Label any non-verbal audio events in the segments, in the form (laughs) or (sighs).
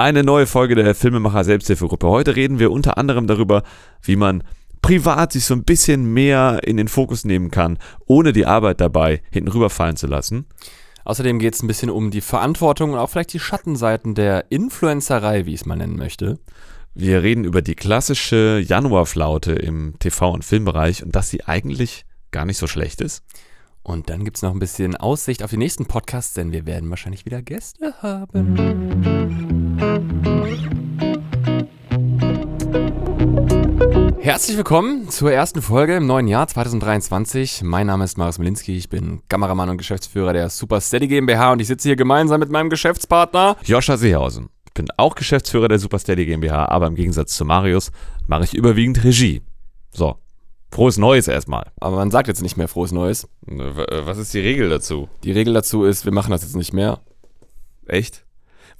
Eine neue Folge der Filmemacher Selbsthilfegruppe. Heute reden wir unter anderem darüber, wie man privat sich so ein bisschen mehr in den Fokus nehmen kann, ohne die Arbeit dabei hinten rüberfallen zu lassen. Außerdem geht es ein bisschen um die Verantwortung und auch vielleicht die Schattenseiten der Influencerei, wie ich es mal nennen möchte. Wir reden über die klassische Januarflaute im TV- und Filmbereich und dass sie eigentlich gar nicht so schlecht ist. Und dann gibt es noch ein bisschen Aussicht auf die nächsten Podcasts, denn wir werden wahrscheinlich wieder Gäste haben. Herzlich willkommen zur ersten Folge im neuen Jahr 2023. Mein Name ist Marius Milinski, ich bin Kameramann und Geschäftsführer der Super Steady GmbH und ich sitze hier gemeinsam mit meinem Geschäftspartner Joscha Seehausen. Ich bin auch Geschäftsführer der Super Steady GmbH, aber im Gegensatz zu Marius mache ich überwiegend Regie. So, frohes Neues erstmal. Aber man sagt jetzt nicht mehr frohes Neues. Was ist die Regel dazu? Die Regel dazu ist, wir machen das jetzt nicht mehr. Echt?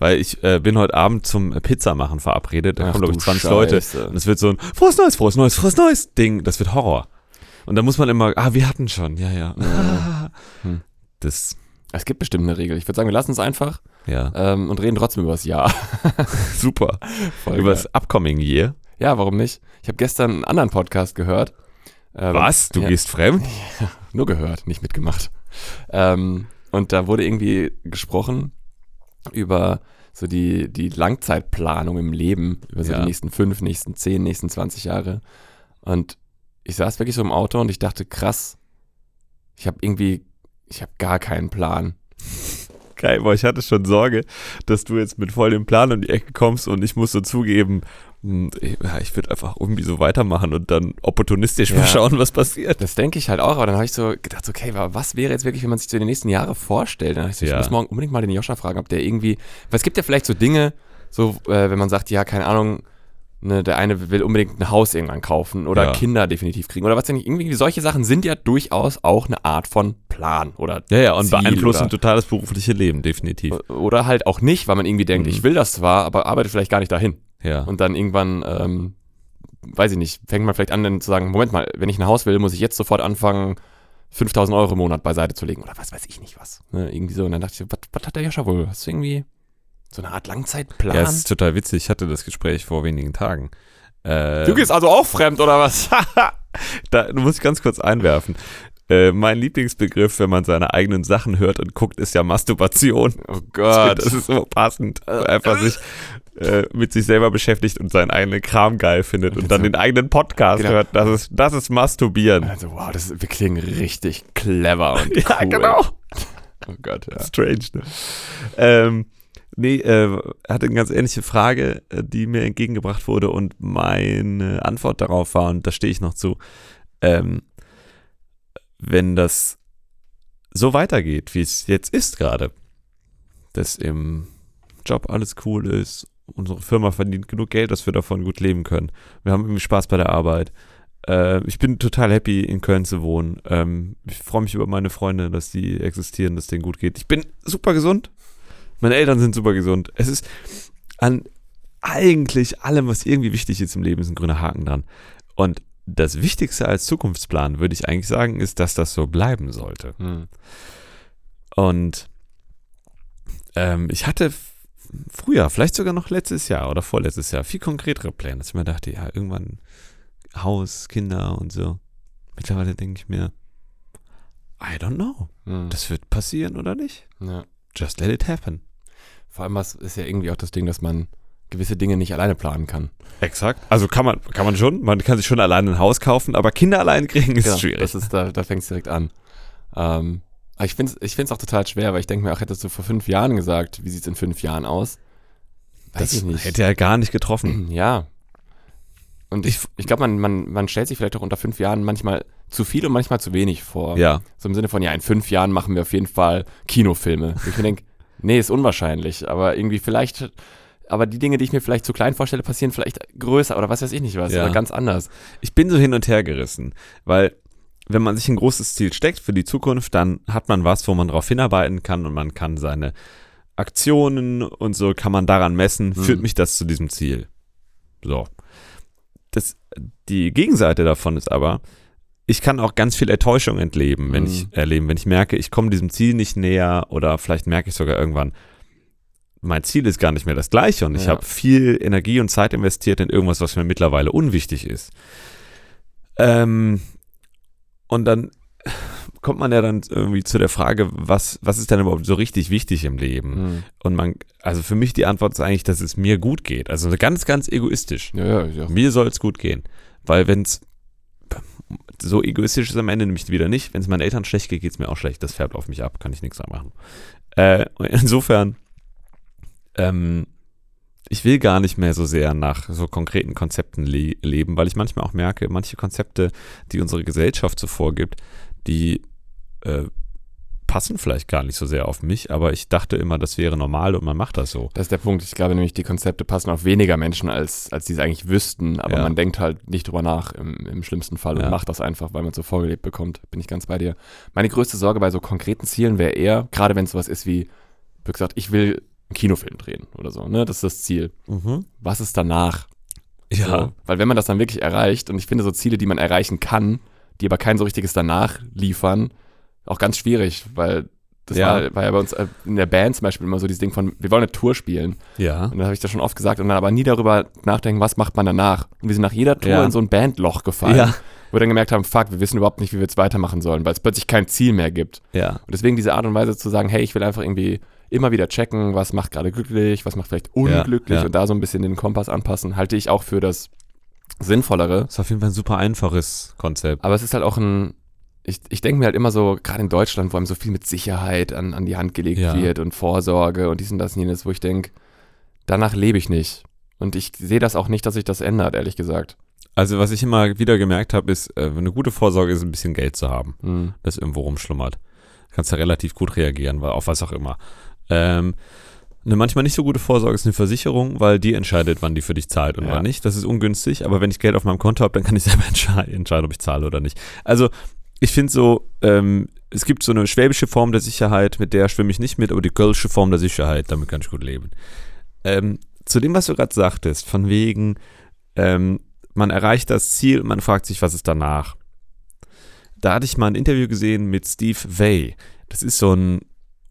Weil ich äh, bin heute Abend zum Pizzamachen verabredet. Da Ach kommen, glaube ich, du 20 Scheiße. Leute. Und es wird so ein frohes Neues, frohes Neues, frohes Neues Ding. Das wird Horror. Und da muss man immer, ah, wir hatten schon, ja, ja. (laughs) Hm. Das, Es gibt bestimmt eine Regel. Ich würde sagen, wir lassen es einfach ja, ähm, und reden trotzdem über das Jahr. (laughs) super. Voll Über das Upcoming Year. Ja, warum nicht? Ich habe gestern einen anderen Podcast gehört. Ähm, Was? Du ja, gehst fremd? (laughs) Nur gehört, nicht mitgemacht. Ähm, und da wurde irgendwie gesprochen über so die, die Langzeitplanung im Leben, über so Ja. die nächsten fünf, nächsten zehn, nächsten 20 Jahre. Und ich saß wirklich so im Auto und ich dachte, krass, ich habe irgendwie, ich habe gar keinen Plan. Geil, boah, ich hatte schon Sorge, dass du jetzt mit voll dem Plan um die Ecke kommst und ich muss so zugeben, ich würde einfach irgendwie so weitermachen und dann opportunistisch Ja. mal schauen, was passiert. Das denke ich halt auch, aber dann habe ich so gedacht, okay, wa- was wäre jetzt wirklich, wenn man sich so die nächsten Jahre vorstellt? Dann habe ich so, ich Ja. muss morgen unbedingt mal den Joscha fragen, ob der irgendwie, weil es gibt ja vielleicht so Dinge, so, äh, wenn man sagt, ja, keine Ahnung, ne, der eine will unbedingt ein Haus irgendwann kaufen oder Ja. Kinder definitiv kriegen oder was denn nicht, irgendwie solche Sachen sind ja durchaus auch eine Art von Plan oder Ja, ja, und Ziel beeinflussen total das berufliche Leben, definitiv. oder halt auch nicht, weil man irgendwie denkt, Mhm. ich will das zwar, aber arbeite vielleicht gar nicht dahin. Ja. Und dann irgendwann, ähm, weiß ich nicht, fängt man vielleicht an dann zu sagen, Moment mal, wenn ich ein Haus will, muss ich jetzt sofort anfangen, 5000 Euro im Monat beiseite zu legen oder was weiß ich nicht was. Ne, irgendwie so. Und dann dachte ich, was, was hat der Joscha wohl? Hast du irgendwie so eine Art Langzeitplan? Ja, es ist total witzig. Ich hatte das Gespräch vor wenigen Tagen. Äh, du gehst also auch fremd oder was? (laughs) da muss ich ganz kurz einwerfen. Äh, mein Lieblingsbegriff, wenn man seine eigenen Sachen hört und guckt, ist ja Masturbation. Oh Gott. Das ist so passend. weil Einfach sich äh, mit sich selber beschäftigt und seinen eigenen Kram geil findet und dann den eigenen Podcast Genau. hört. Das ist, das ist Masturbieren. Also, wow, das ist, wir klingen richtig clever und (laughs) Ja, cool. genau. Oh Gott, ja. Strange, ne? Ähm, nee, äh, hatte eine ganz ähnliche Frage, äh, die mir entgegengebracht wurde und meine Antwort darauf war, und da stehe ich noch zu, ähm, wenn das so weitergeht, wie es jetzt ist gerade, dass im Job alles cool ist, unsere Firma verdient genug Geld, dass wir davon gut leben können. Wir haben irgendwie Spaß bei der Arbeit. Äh, ich bin total happy, in Köln zu wohnen. Ähm, ich freue mich über meine Freunde, dass die existieren, dass denen gut geht. Ich bin super gesund. Meine Eltern sind super gesund. Es ist an eigentlich allem, was irgendwie wichtig ist im Leben, ist ein grüner Haken dran. Und das Wichtigste als Zukunftsplan, würde ich eigentlich sagen, ist, dass das so bleiben sollte. Hm. Und ähm, ich hatte früher, vielleicht sogar noch letztes Jahr oder vorletztes Jahr, viel konkretere Pläne, dass ich mir dachte, ja, irgendwann Haus, Kinder und so. Mittlerweile denke ich mir, I don't know. Hm. Das wird passieren oder nicht. ja. Just let it happen. Vor allem was ist ja irgendwie auch das Ding, dass man gewisse Dinge nicht alleine planen kann. Exakt. Also kann man, kann man schon, man kann sich schon alleine ein Haus kaufen, aber Kinder allein kriegen ist Ja, schwierig. Das ist, da, da fängt es direkt an. Ähm, aber ich finde es ich find's auch total schwer, weil ich denke mir auch, hättest du vor fünf Jahren gesagt, wie sieht es in fünf Jahren aus? Weiß das ich nicht. hätte er gar nicht getroffen. (clears throat) Ja. Und ich, ich glaube, man, man, man stellt sich vielleicht auch unter fünf Jahren manchmal zu viel und manchmal zu wenig vor. Ja. So im Sinne von, ja, in fünf Jahren machen wir auf jeden Fall Kinofilme. Ich mir denke, (laughs) nee, ist unwahrscheinlich, aber irgendwie vielleicht, aber die Dinge, die ich mir vielleicht zu klein vorstelle, passieren vielleicht größer oder was weiß ich nicht was, Ja. oder ganz anders. Ich bin so hin und her gerissen, weil wenn man sich ein großes Ziel steckt für die Zukunft, dann hat man was, wo man darauf hinarbeiten kann und man kann seine Aktionen und so kann man daran messen, Mhm. führt mich das zu diesem Ziel. So. Das, die Gegenseite davon ist aber, ich kann auch ganz viel Enttäuschung entleben, wenn Mhm. ich erleben, wenn ich merke, ich komme diesem Ziel nicht näher oder vielleicht merke ich sogar irgendwann, mein Ziel ist gar nicht mehr das gleiche und ich Ja. habe viel Energie und Zeit investiert in irgendwas, was mir mittlerweile unwichtig ist. Ähm, und dann kommt man ja dann irgendwie zu der Frage, was, was ist denn überhaupt so richtig wichtig im Leben? Mhm. Und man, also für mich die Antwort ist eigentlich, dass es mir gut geht. Also ganz, ganz egoistisch. Ja, ja, ja. Mir soll es gut gehen. Weil wenn es so egoistisch ist am Ende nämlich wieder nicht. Wenn es meinen Eltern schlecht geht, geht es mir auch schlecht. Das färbt auf mich ab, kann ich nichts dran machen. Äh, insofern, ähm, ich will gar nicht mehr so sehr nach so konkreten Konzepten le leben, weil ich manchmal auch merke, manche Konzepte, die unsere Gesellschaft so vorgibt, die äh, passen vielleicht gar nicht so sehr auf mich, aber ich dachte immer, das wäre normal und man macht das so. Das ist der Punkt. Ich glaube nämlich, die Konzepte passen auf weniger Menschen, als, als die es eigentlich wüssten. Aber Ja. man denkt halt nicht drüber nach im, im schlimmsten Fall und Ja. macht das einfach, weil man es so vorgelebt bekommt. Bin ich ganz bei dir. Meine größte Sorge bei so konkreten Zielen wäre eher, gerade wenn es sowas ist wie, wie gesagt, ich will einen Kinofilm drehen oder so. Ne? Das ist das Ziel. Was ist danach? So, weil wenn man das dann wirklich erreicht, und ich finde so Ziele, die man erreichen kann, die aber kein so richtiges danach liefern, auch ganz schwierig, weil das Ja. War, war ja bei uns äh, in der Band zum Beispiel immer so dieses Ding von, wir wollen eine Tour spielen. ja. Und dann habe ich das schon oft gesagt und dann aber nie darüber nachdenken, was macht man danach. Und wir sind nach jeder Tour Ja. in so ein Bandloch gefallen, Ja. wo wir dann gemerkt haben, fuck, wir wissen überhaupt nicht, wie wir jetzt weitermachen sollen, weil es plötzlich kein Ziel mehr gibt. Ja. Und deswegen diese Art und Weise zu sagen, hey, ich will einfach irgendwie immer wieder checken, was macht gerade glücklich, was macht vielleicht unglücklich ja. und da so ein bisschen den Kompass anpassen, halte ich auch für das Sinnvollere. Das ist auf jeden Fall ein super einfaches Konzept. Aber es ist halt auch ein, ich, ich denke mir halt immer so, gerade in Deutschland, wo einem so viel mit Sicherheit an, an die Hand gelegt Ja. wird und Vorsorge und dies und das und jenes, wo ich denke, danach lebe ich nicht. Und ich sehe das auch nicht, dass sich das ändert, ehrlich gesagt. Also was ich immer wieder gemerkt habe, ist, äh, eine gute Vorsorge ist, ein bisschen Geld zu haben, Hm. das irgendwo rumschlummert. Kannst du relativ gut reagieren, weil auf was auch immer. Ähm, eine manchmal nicht so gute Vorsorge ist eine Versicherung, weil die entscheidet, wann die für dich zahlt und Ja. wann nicht. Das ist ungünstig, aber wenn ich Geld auf meinem Konto habe, dann kann ich (laughs) selber entscheiden, ob ich zahle oder nicht. Also ich finde so, ähm, es gibt so eine schwäbische Form der Sicherheit, mit der schwimme ich nicht mit, aber die kölsche Form der Sicherheit, damit kann ich gut leben. Ähm, zu dem, was du gerade sagtest, von wegen, ähm, man erreicht das Ziel und man fragt sich, was ist danach. Da hatte ich mal ein Interview gesehen mit Steve Vai. Das ist so ein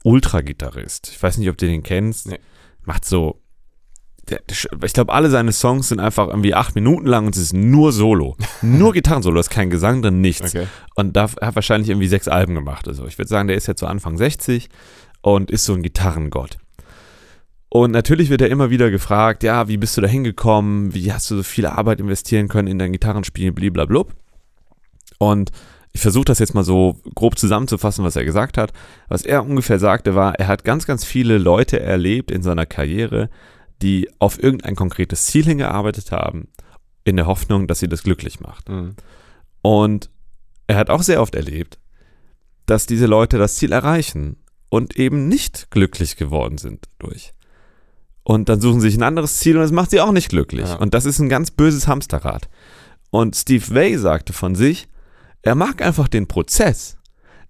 Ultra-Gitarrist. Ich weiß nicht, ob du den kennst. Nee. Macht so. Der, ich glaube, alle seine Songs sind einfach irgendwie acht Minuten lang und es ist nur Solo. (laughs) Nur Gitarrensolo, da ist kein Gesang drin, nichts. Okay. Und da hat wahrscheinlich irgendwie sechs Alben gemacht. Also ich würde sagen, der ist jetzt so Anfang 60 und ist so ein Gitarrengott. Und natürlich wird er immer wieder gefragt, ja, wie bist du da hingekommen? Wie hast du so viel Arbeit investieren können in dein Gitarrenspiel, bliblablub. Und ich versuche das jetzt mal so grob zusammenzufassen, was er gesagt hat. Was er ungefähr sagte, war, er hat ganz, ganz viele Leute erlebt in seiner Karriere, die auf irgendein konkretes Ziel hingearbeitet haben, in der Hoffnung, dass sie das glücklich macht. Hm. Und er hat auch sehr oft erlebt, dass diese Leute das Ziel erreichen und eben nicht glücklich geworden sind durch. Und dann suchen sie sich ein anderes Ziel und es macht sie auch nicht glücklich. Ja. Und das ist ein ganz böses Hamsterrad. Und Steve Vai sagte von sich, er mag einfach den Prozess.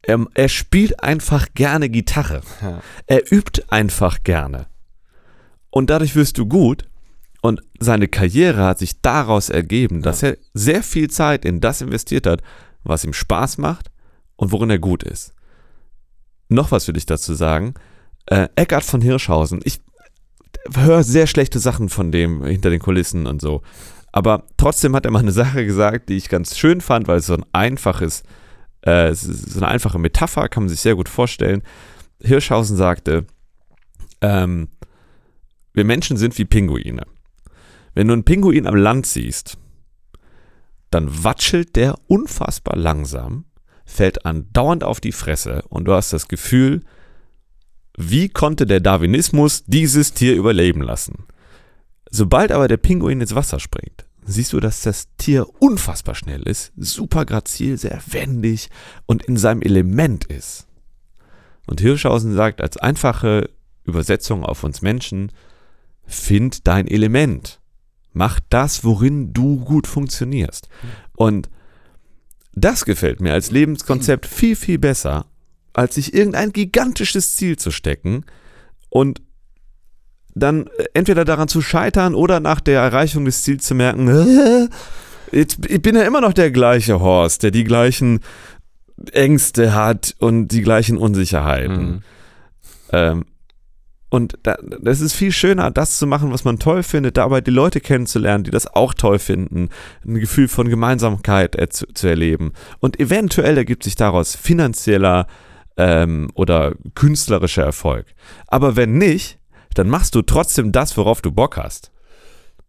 Er, er spielt einfach gerne Gitarre. Ja. Er übt einfach gerne. Und dadurch wirst du gut. Und seine Karriere hat sich daraus ergeben, dass er sehr viel Zeit in das investiert hat, was ihm Spaß macht und worin er gut ist. Noch was will ich dazu sagen. Äh, Eckhard von Hirschhausen, ich höre sehr schlechte Sachen von dem hinter den Kulissen und so. Aber trotzdem hat er mal eine Sache gesagt, die ich ganz schön fand, weil es so ein einfaches, äh, so eine einfache Metapher, kann man sich sehr gut vorstellen. Hirschhausen sagte, ähm, wir Menschen sind wie Pinguine. Wenn du einen Pinguin am Land siehst, dann watschelt der unfassbar langsam, fällt andauernd auf die Fresse und du hast das Gefühl, wie konnte der Darwinismus dieses Tier überleben lassen? Sobald aber der Pinguin ins Wasser springt, siehst du, dass das Tier unfassbar schnell ist, super grazil, sehr wendig und in seinem Element ist. Und Hirschhausen sagt als einfache Übersetzung auf uns Menschen, find dein Element. Mach das, worin du gut funktionierst. Und das gefällt mir als Lebenskonzept viel, viel besser, als sich irgendein gigantisches Ziel zu stecken und dann äh, entweder daran zu scheitern oder nach der Erreichung des Ziels zu merken, äh, (laughs) jetzt, ich bin ja immer noch der gleiche Horst, der die gleichen Ängste hat und die gleichen Unsicherheiten. Hm. Ähm, Und da, das ist viel schöner, das zu machen, was man toll findet, dabei die Leute kennenzulernen, die das auch toll finden, ein Gefühl von Gemeinsamkeit äh, zu, zu erleben. Und eventuell ergibt sich daraus finanzieller ähm, oder künstlerischer Erfolg. Aber wenn nicht, dann machst du trotzdem das, worauf du Bock hast.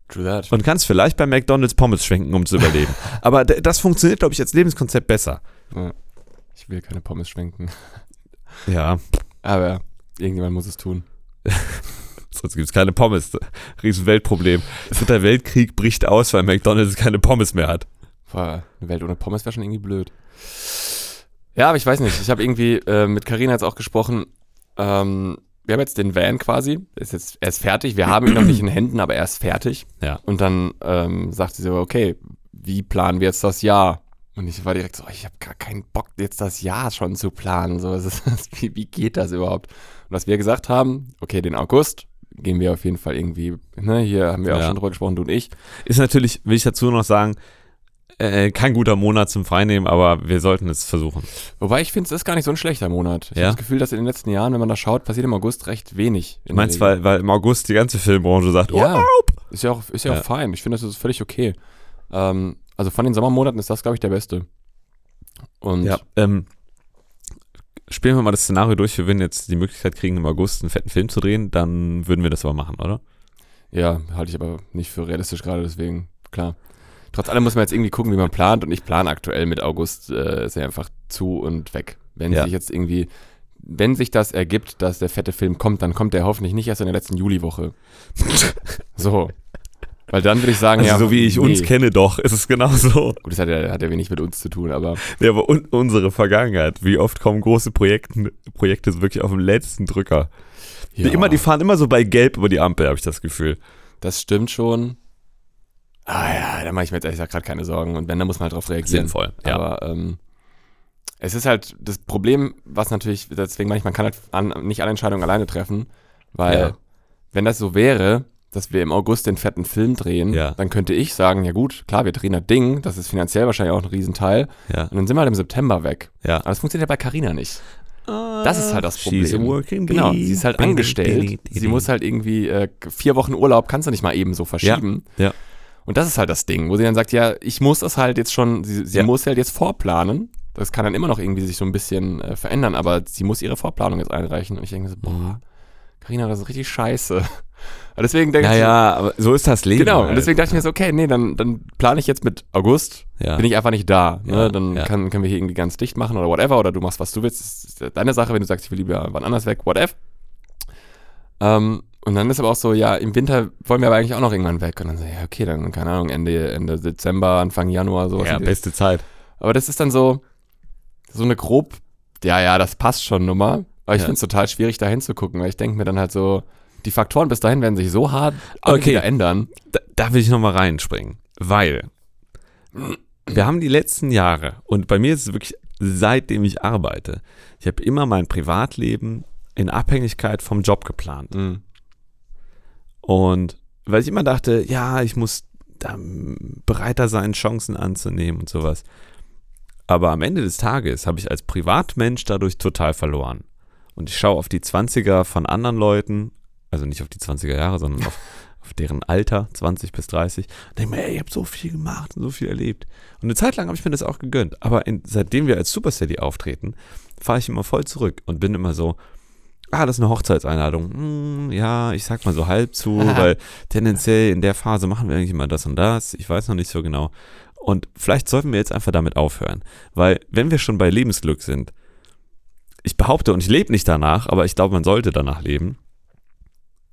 True that. Und kannst vielleicht bei McDonalds Pommes schwenken, um zu überleben. (laughs) Aber das funktioniert, glaube ich, als Lebenskonzept besser. Ja. Ich will keine Pommes schwenken. Ja, Aber irgendjemand muss es tun. (laughs) sonst gibt es keine Pommes. Riesen Weltproblem. Dritter Weltkrieg bricht aus, weil McDonalds keine Pommes mehr hat. Boah, eine Welt ohne Pommes wäre schon irgendwie blöd. Ja, aber ich weiß nicht. Ich habe irgendwie äh, mit Karina jetzt auch gesprochen. Ähm, wir haben jetzt den Van quasi. Ist jetzt, er ist fertig. Wir haben ihn noch nicht in Händen, aber er ist fertig. Ja. Und dann ähm, sagt sie so, okay, wie planen wir jetzt das Jahr? Und ich war direkt so, ich habe gar keinen Bock, jetzt das Jahr schon zu planen. So, ist, (laughs) wie, wie geht das überhaupt? Und was wir gesagt haben, okay, den August gehen wir auf jeden Fall irgendwie, ne, hier haben wir auch Ja. schon drüber gesprochen, du und ich. Ist natürlich, will ich dazu noch sagen, äh, kein guter Monat zum Freinehmen, aber wir sollten es versuchen. Wobei ich finde, es ist gar nicht so ein schlechter Monat. Ich Ja? habe das Gefühl, dass in den letzten Jahren, wenn man da schaut, passiert im August recht wenig. Du meinst, Regel. weil, weil im August die ganze Filmbranche sagt, Ja. Urlaub? Ist ja auch, ist ja Ja. auch fein. Ich finde, das ist völlig okay. Ähm, also von den Sommermonaten ist das, glaube ich, der beste. Und Ja, ähm, spielen wir mal das Szenario durch, wir würden jetzt die Möglichkeit kriegen, im August einen fetten Film zu drehen, dann würden wir das aber machen, oder? ja, halte ich aber nicht für realistisch gerade, deswegen, klar. Trotz allem muss man jetzt irgendwie gucken, wie man plant. Und ich plane aktuell mit August, äh, ist ja einfach zu und weg. Wenn Ja. sich jetzt irgendwie, wenn sich das ergibt, dass der fette Film kommt, dann kommt der hoffentlich nicht erst in der letzten Juliwoche. (laughs) so. Weil dann würde ich sagen, Also ja. so wie ich uns nee. kenne doch, ist es genau so. Gut, das hat ja, hat ja wenig mit uns zu tun, aber Ja, aber un unsere Vergangenheit, wie oft kommen große Projekte, Projekte wirklich auf dem letzten Drücker. Die, ja, immer, die fahren immer so bei Gelb über die Ampel, habe ich das Gefühl. das stimmt schon. Ah ja, da mache ich mir jetzt ehrlich gesagt gerade keine Sorgen. Und wenn, dann muss man halt drauf reagieren. Sinnvoll, ja. Aber ähm, es ist halt das Problem, was natürlich, deswegen meine ich, man kann halt an, nicht alle Entscheidungen alleine treffen, weil Ja. wenn das so wäre, dass wir im August den fetten Film drehen, Ja. dann könnte ich sagen, ja gut, klar, wir drehen das Ding, das ist finanziell wahrscheinlich auch ein Riesenteil. Ja, Und dann sind wir halt im September weg. ja. Aber das funktioniert ja bei Carina nicht. Das ist halt das She's a Problem. Genau, sie ist halt angestellt. Sie muss halt irgendwie äh, vier Wochen Urlaub, kannst du nicht mal eben so verschieben. ja. Und das ist halt das Ding, wo sie dann sagt, ja, ich muss das halt jetzt schon, sie, sie Ja. muss halt jetzt vorplanen. Das kann dann immer noch irgendwie sich so ein bisschen äh, verändern, aber sie muss ihre Vorplanung jetzt einreichen. Und ich denke so, Mhm. boah, Carina, das ist richtig scheiße. (laughs) Aber deswegen denke Ja, ich, ja, aber so ist das Leben. genau. halt. Und deswegen dachte ich mir so, okay, nee, dann, dann plane ich jetzt mit August, ja. bin ich einfach nicht da. Ne? Ja, dann ja. Kann, können wir hier irgendwie ganz dicht machen oder whatever. Oder du machst, was du willst. Das ist deine Sache, wenn du sagst, ich will lieber wann anders weg, whatever. Ähm, und dann ist aber auch so, ja, im Winter wollen wir aber eigentlich auch noch irgendwann weg. Und dann so, ja, okay, dann, keine Ahnung, Ende, Ende Dezember, Anfang Januar, sowas. ja, beste Zeit. aber das ist dann so, so eine grob, ja, ja, das passt schon Nummer. Aber ich Ja. finde es total schwierig, da hinzugucken, weil ich denke mir dann halt so, die Faktoren bis dahin werden sich so hart Okay. wieder ändern. Da, da will ich nochmal reinspringen, weil wir haben die letzten Jahre und bei mir ist es wirklich seitdem ich arbeite, ich habe immer mein Privatleben in Abhängigkeit vom Job geplant. Mhm. Und weil ich immer dachte, ja, ich muss da bereiter sein, Chancen anzunehmen und sowas. Aber am Ende des Tages habe ich als Privatmensch dadurch total verloren. Und ich schaue auf die 20er von anderen Leuten, also nicht auf die 20er Jahre, sondern auf, (laughs) auf deren Alter, 20 bis 30, und denke mir, ey, ich habe so viel gemacht und so viel erlebt. Und eine Zeit lang habe ich mir das auch gegönnt. Aber in, seitdem wir als Super Steady auftreten, fahre ich immer voll zurück und bin immer so, ah, das ist eine Hochzeitseinladung. Hm, ja, ich sag mal so halb zu, weil tendenziell in der Phase machen wir eigentlich immer das und das. Ich weiß noch nicht so genau. Und vielleicht sollten wir jetzt einfach damit aufhören. Weil, wenn wir schon bei Lebensglück sind, ich behaupte, und ich lebe nicht danach, aber ich glaube, man sollte danach leben.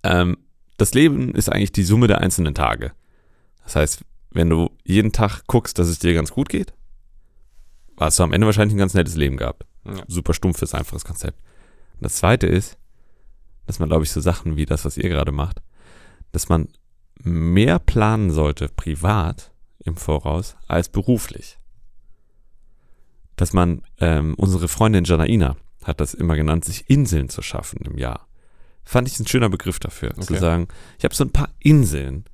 Ähm, das Leben ist eigentlich die Summe der einzelnen Tage. Das heißt, wenn du jeden Tag guckst, dass es dir ganz gut geht, hast du am Ende wahrscheinlich ein ganz nettes Leben gehabt. Ja. Super stumpfes, einfaches Konzept. Und das zweite ist, dass man, glaube ich, so Sachen wie das, was ihr gerade macht, dass man mehr planen sollte, privat im Voraus, als beruflich. Dass man, ähm, unsere Freundin Janaina hat das immer genannt, sich Inseln zu schaffen im Jahr. Fand ich ein schöner Begriff dafür, zu Okay. sagen, ich habe so ein paar Inseln.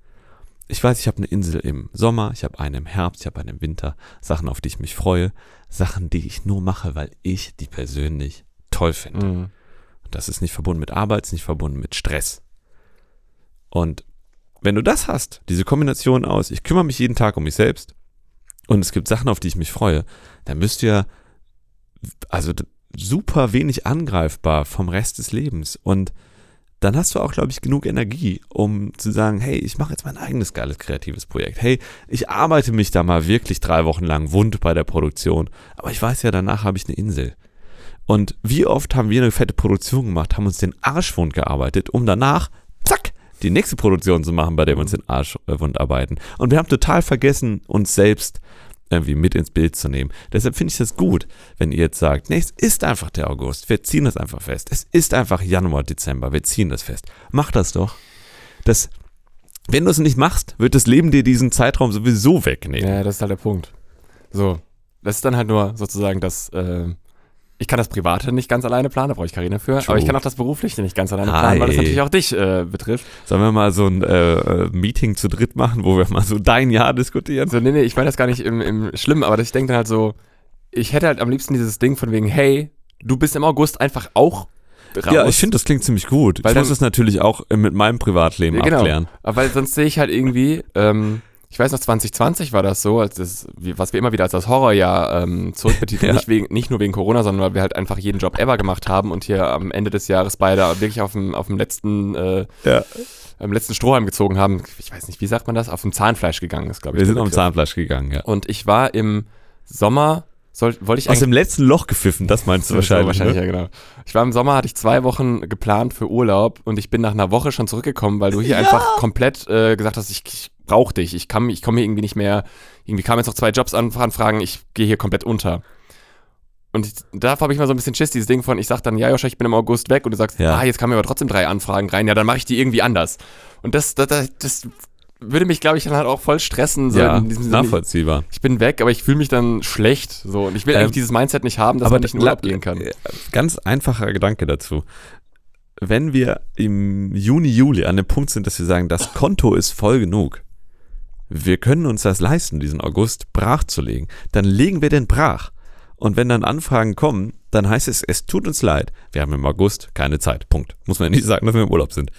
Ich weiß, ich habe eine Insel im Sommer, ich habe eine im Herbst, ich habe eine im Winter, Sachen, auf die ich mich freue, Sachen, die ich nur mache, weil ich die persönlich toll finde. Mhm. Das ist nicht verbunden mit Arbeit, ist nicht verbunden mit Stress. Und wenn du das hast, diese Kombination aus, ich kümmere mich jeden Tag um mich selbst und es gibt Sachen, auf die ich mich freue, dann bist du ja also super wenig angreifbar vom Rest des Lebens. Und dann hast du auch, glaube ich, genug Energie, um zu sagen, hey, ich mache jetzt mein eigenes geiles kreatives Projekt. Hey, ich arbeite mich da mal wirklich drei Wochen lang wund bei der Produktion, aber ich weiß ja, danach habe ich eine Insel. Und wie oft haben wir eine fette Produktion gemacht, haben uns den Arsch wund gearbeitet, um danach, zack, die nächste Produktion zu machen, bei der wir uns den Arsch äh, wund arbeiten. Und wir haben total vergessen, uns selbst irgendwie mit ins Bild zu nehmen. Deshalb finde ich das gut, wenn ihr jetzt sagt, nee, es ist einfach der August. Wir ziehen das einfach fest. Es ist einfach Januar, Dezember. Wir ziehen das fest. Mach das doch. Das, wenn du es nicht machst, wird das Leben dir diesen Zeitraum sowieso wegnehmen. Ja, das ist halt der Punkt. So, das ist dann halt nur sozusagen das, äh, ich kann das Private nicht ganz alleine planen, da brauche ich Karina für, True. aber ich kann auch das Berufliche nicht ganz alleine planen, weil das natürlich auch dich äh, betrifft. Sollen wir mal so ein äh, äh, Meeting zu dritt machen, wo wir mal so dein Jahr diskutieren? So, nee, nee, ich meine das gar nicht im, im Schlimmen, aber ich denke dann halt so, ich hätte halt am liebsten dieses Ding von wegen, hey, du bist im August einfach auch raus. Ja, ich finde, das klingt ziemlich gut. Weil ich muss das natürlich auch äh, mit meinem Privatleben genau. abklären. Aber weil sonst sehe ich halt irgendwie, ähm, ich weiß noch, 2020 war das so, als das, was wir immer wieder als das Horrorjahr ähm, zurückbetiteln, (laughs) Ja. nicht, wegen, nicht nur wegen Corona, sondern weil wir halt einfach jeden Job ever gemacht haben und hier am Ende des Jahres beide wirklich auf dem, auf dem letzten, äh, Ja. am letzten Strohhalm gezogen haben. Ich weiß nicht, wie sagt man das? Auf dem Zahnfleisch gegangen ist, glaube ich. Wir sind um Begriff. Zahnfleisch gegangen, ja. Und ich war im Sommer, soll, wollte ich Aus dem letzten Loch gepfiffen, das meinst du wahrscheinlich. wahrscheinlich, ne? ja, genau. Ich war im Sommer, hatte ich zwei Wochen geplant für Urlaub und ich bin nach einer Woche schon zurückgekommen, weil du hier einfach komplett äh, gesagt hast, ich, ich brauche dich, ich, kann, ich komme hier irgendwie nicht mehr, irgendwie kamen jetzt noch zwei Jobs anfragen, ich gehe hier komplett unter. Und ich, da habe ich mal so ein bisschen Schiss, dieses Ding von, ich sag dann, ja, Joscha, ich bin im August weg und du sagst, Ja. ah, jetzt kamen aber trotzdem drei Anfragen rein, ja, dann mache ich die irgendwie anders. Und das, das, das, das würde mich, glaube ich, dann halt auch voll stressen. So Ja, in diesem Sinne, nachvollziehbar. ich bin weg, aber ich fühle mich dann schlecht. So. Und ich will Ähm, eigentlich dieses Mindset nicht haben, dass man nicht in Urlaub gehen kann. äh, Ganz einfacher Gedanke dazu. Wenn wir im Juni, Juli an dem Punkt sind, dass wir sagen, das Konto ist voll genug, wir können uns das leisten, diesen August brach zu legen, dann legen wir den brach. Und wenn dann Anfragen kommen, dann heißt es, es tut uns leid, wir haben im August keine Zeit. Punkt. Muss man ja nicht sagen, dass wir im Urlaub sind.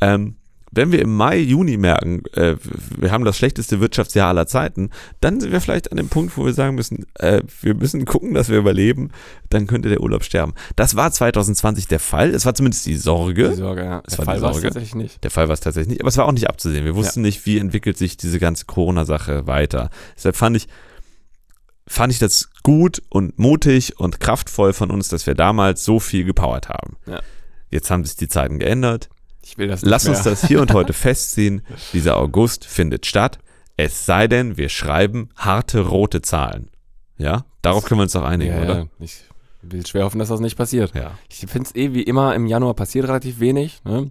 Ähm, wenn wir im Mai, Juni merken, äh, wir haben das schlechteste Wirtschaftsjahr aller Zeiten, dann sind wir vielleicht an dem Punkt, wo wir sagen müssen, äh, wir müssen gucken, dass wir überleben, dann könnte der Urlaub sterben. Das war 2020 der Fall. Es war zumindest die Sorge. Die Sorge, ja. Das Der war Fall war es tatsächlich nicht. Der Fall war es tatsächlich nicht, aber es war auch nicht abzusehen. Wir wussten nicht, wie entwickelt sich diese ganze Corona-Sache weiter. Deshalb fand ich, fand ich das gut und mutig und kraftvoll von uns, dass wir damals so viel gepowert haben. Ja. Jetzt haben sich die Zeiten geändert. Ich will das Lass nicht uns mehr. das hier und heute (laughs) festziehen. Dieser August findet statt. Es sei denn, wir schreiben harte rote Zahlen. Ja, darauf können wir uns doch einigen, ja, oder? ja. Ich will schwer hoffen, dass das nicht passiert. Ja. Ich finde es eh wie immer im Januar passiert relativ wenig. Ne?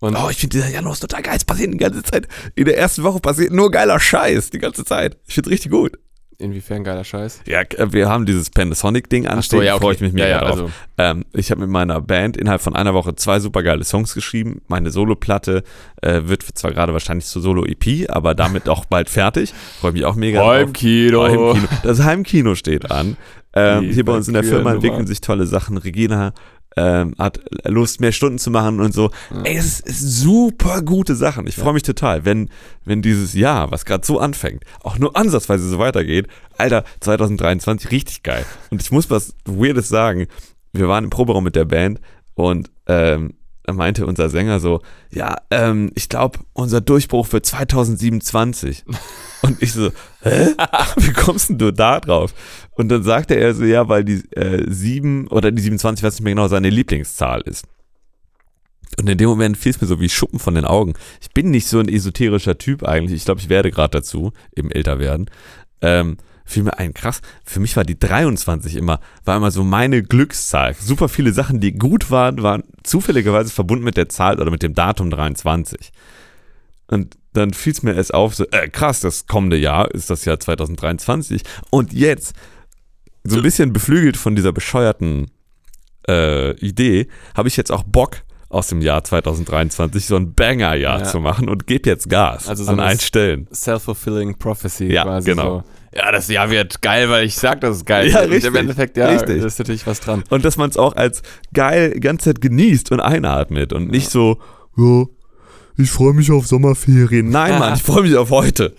Und Oh, ich finde dieser Januar ist total geil. Es passiert die ganze Zeit. In der ersten Woche passiert nur geiler Scheiß die ganze Zeit. Ich finde richtig gut. Inwiefern geiler Scheiß. Ja, äh, wir haben dieses Panasonic-Ding anstehen, ja, freue ich mich mega ja, ja, drauf. also, Ähm, ich habe mit meiner Band innerhalb von einer Woche zwei super geile Songs geschrieben. Meine Soloplatte äh, wird zwar gerade wahrscheinlich zur Solo-EP, aber damit auch bald fertig. Freue mich auch mega drauf. Heimkino. Heimkino. Das Heimkino steht an. Ähm, hier bei uns in der Firma entwickeln sich tolle Sachen. Regina ähm, hat Lust, mehr Stunden zu machen und so. Ey, es ist, super gute Sachen. Ich freue mich total, wenn, wenn dieses Jahr, was gerade so anfängt, auch nur ansatzweise so weitergeht. Alter, 2023, richtig geil. Und ich muss was Weirdes sagen. Wir waren im Proberaum mit der Band und ähm, da meinte unser Sänger so, ja, ähm, ich glaube, unser Durchbruch wird 2027. (laughs) Und ich so, hä? (laughs) Wie kommst denn du da drauf? Und dann sagte er so, ja, weil die äh, 7 oder die 27, weiß nicht mehr genau, seine Lieblingszahl ist. Und in dem Moment fiel es mir so wie Schuppen von den Augen. Ich bin nicht so ein esoterischer Typ eigentlich. Ich glaube, ich werde gerade dazu, eben älter werden. Ähm, fiel mir ein, krass, für mich war die 23 immer, war immer so meine Glückszahl. Super viele Sachen, die gut waren, waren zufälligerweise verbunden mit der Zahl oder mit dem Datum 23. Und dann fiel es mir erst auf, so, äh, krass, das kommende Jahr ist das Jahr 2023. Und jetzt, so ein bisschen beflügelt von dieser bescheuerten äh, Idee, habe ich jetzt auch Bock, aus dem Jahr 2023 so ein Banger-Jahr Ja. zu machen und gebe jetzt Gas Also so an allen Stellen. Self-fulfilling prophecy Ja, quasi genau. so. ja, das Jahr wird geil, weil ich sag, das ist geil. Ja, richtig, Im Endeffekt, ja, richtig. da ist natürlich was dran. Und dass man es auch als geil die ganze Zeit genießt und einatmet und nicht so, ja, ich freue mich auf Sommerferien. Nein, (laughs) Mann, ich freue mich auf heute.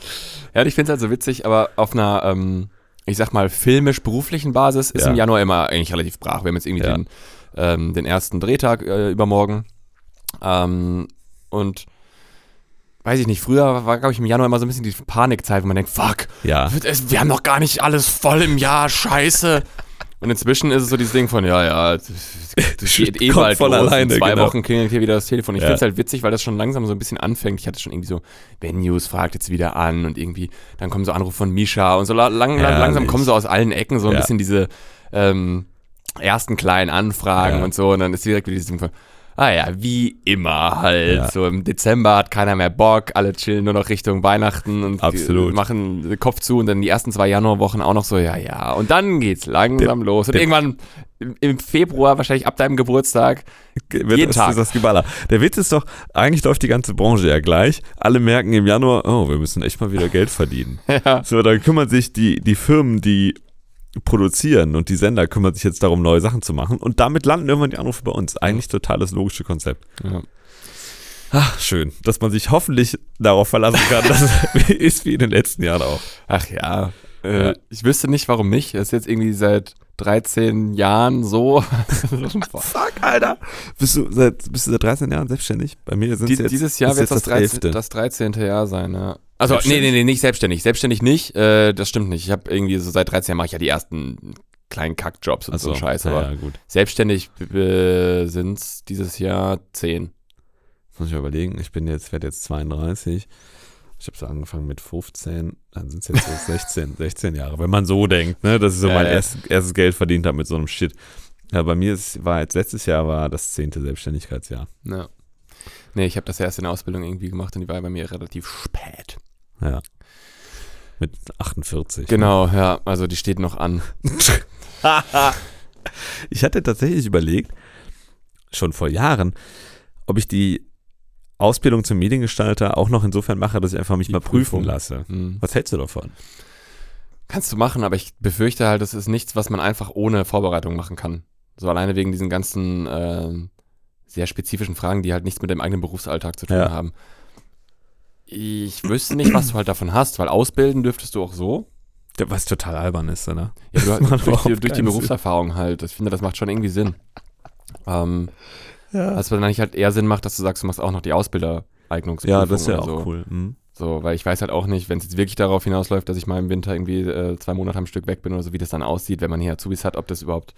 Ja, ich finde es halt so witzig, aber auf einer, ähm, ich sag mal, filmisch-beruflichen Basis ist Ja. im Januar immer eigentlich relativ brach. Wir haben jetzt irgendwie Ja. den, ähm, den ersten Drehtag äh, übermorgen. Ähm, und weiß ich nicht, früher war, glaube ich, im Januar immer so ein bisschen die Panikzeit, wo man denkt, fuck, Ja. es, wir haben noch gar nicht alles voll im Jahr, scheiße. Und inzwischen ist es so dieses Ding von, ja, ja, das (laughs) geht eh bald von los. alleine, In zwei genau. Wochen klingelt hier wieder das Telefon. Ich Ja. finde es halt witzig, weil das schon langsam so ein bisschen anfängt. Ich hatte schon irgendwie so, Venues fragt jetzt wieder an und irgendwie, dann kommen so Anrufe von Misha und so la- lang, lang, langsam kommen so aus allen Ecken so ein Ja. bisschen diese ähm, ersten kleinen Anfragen und so. Und dann ist direkt wieder dieses Ding von, ah ja, wie immer halt. Ja. So im Dezember hat keiner mehr Bock, alle chillen nur noch Richtung Weihnachten und Absolut. machen den Kopf zu und dann die ersten zwei Januarwochen auch noch so, ja, ja. Und dann geht's langsam los. Und irgendwann im, im Februar, wahrscheinlich ab deinem Geburtstag, Wird Jeden das, Tag. Ist das Geballer. Der Witz ist doch, eigentlich läuft die ganze Branche ja gleich. Alle merken im Januar, oh, wir müssen echt mal wieder Geld verdienen. (laughs) ja. So, dann kümmern sich die, die Firmen, die produzieren und die Sender kümmern sich jetzt darum, neue Sachen zu machen. Und damit landen irgendwann die Anrufe bei uns. Eigentlich total das logische Konzept. ja. Ach, schön, dass man sich hoffentlich darauf verlassen kann, dass (laughs) (laughs) es ist wie in den letzten Jahren auch. Ach ja. Äh, Ja. Ich wüsste nicht, warum nicht. Das ist jetzt irgendwie seit 13 Jahren so. (laughs) (laughs) Fuck, Alter. Bist du seit, bist du seit 13 Jahren selbstständig? Bei mir sind Die, es jetzt dieses Jahr wird jetzt das, 13, 11.. das 13. Jahr sein, ja. Also, nee, nee, nee, nicht selbstständig. Selbstständig nicht, äh, das stimmt nicht. Ich habe irgendwie so seit 13 Jahren mache ich ja die ersten kleinen Kackjobs und Ach so ein Scheiß. ja, Aber ja, gut. selbstständig äh, sind es dieses Jahr 10. Muss ich mal überlegen. Ich bin jetzt, werde jetzt 32. Ich habe so angefangen mit 15, dann sind es jetzt so (laughs) 16, 16 Jahre. Wenn man so denkt, ne, dass ich so Ja, mein ja. erstes, erstes Geld verdient habe mit so einem Shit. Ja, bei mir ist, war jetzt letztes Jahr war das zehnte Selbstständigkeitsjahr. Ja. Nee, ich habe das erst in der Ausbildung irgendwie gemacht und die war bei mir relativ spät. Ja. Mit 48. Genau, ja, also die steht noch an. (laughs) Ich hatte tatsächlich überlegt, schon vor Jahren, ob ich die Ausbildung zum Mediengestalter auch noch insofern mache, dass ich einfach mich Die mal prüfen Prüfung. lasse. Hm. Was hältst du davon? Kannst du machen, aber ich befürchte halt, das ist nichts, was man einfach ohne Vorbereitung machen kann. So alleine wegen diesen ganzen ähm, sehr spezifischen Fragen, die halt nichts mit dem eigenen Berufsalltag zu tun Ja. haben. Ich wüsste nicht, was du halt davon hast, weil ausbilden dürftest du auch so. Was total albern ist, oder? Ja, du, (laughs) durch, die, überhaupt durch die Berufserfahrung halt. Ich finde, das macht schon irgendwie Sinn. Ähm, Ja. was dann eigentlich halt eher Sinn macht, dass du sagst, du machst auch noch die Ausbildereignungsprüfung Ja, das ist ja oder auch so. cool. Mhm. So, weil ich weiß halt auch nicht, wenn es jetzt wirklich darauf hinausläuft, dass ich mal im Winter irgendwie äh, zwei Monate am Stück weg bin oder so, wie das dann aussieht, wenn man hier Azubis hat, ob das überhaupt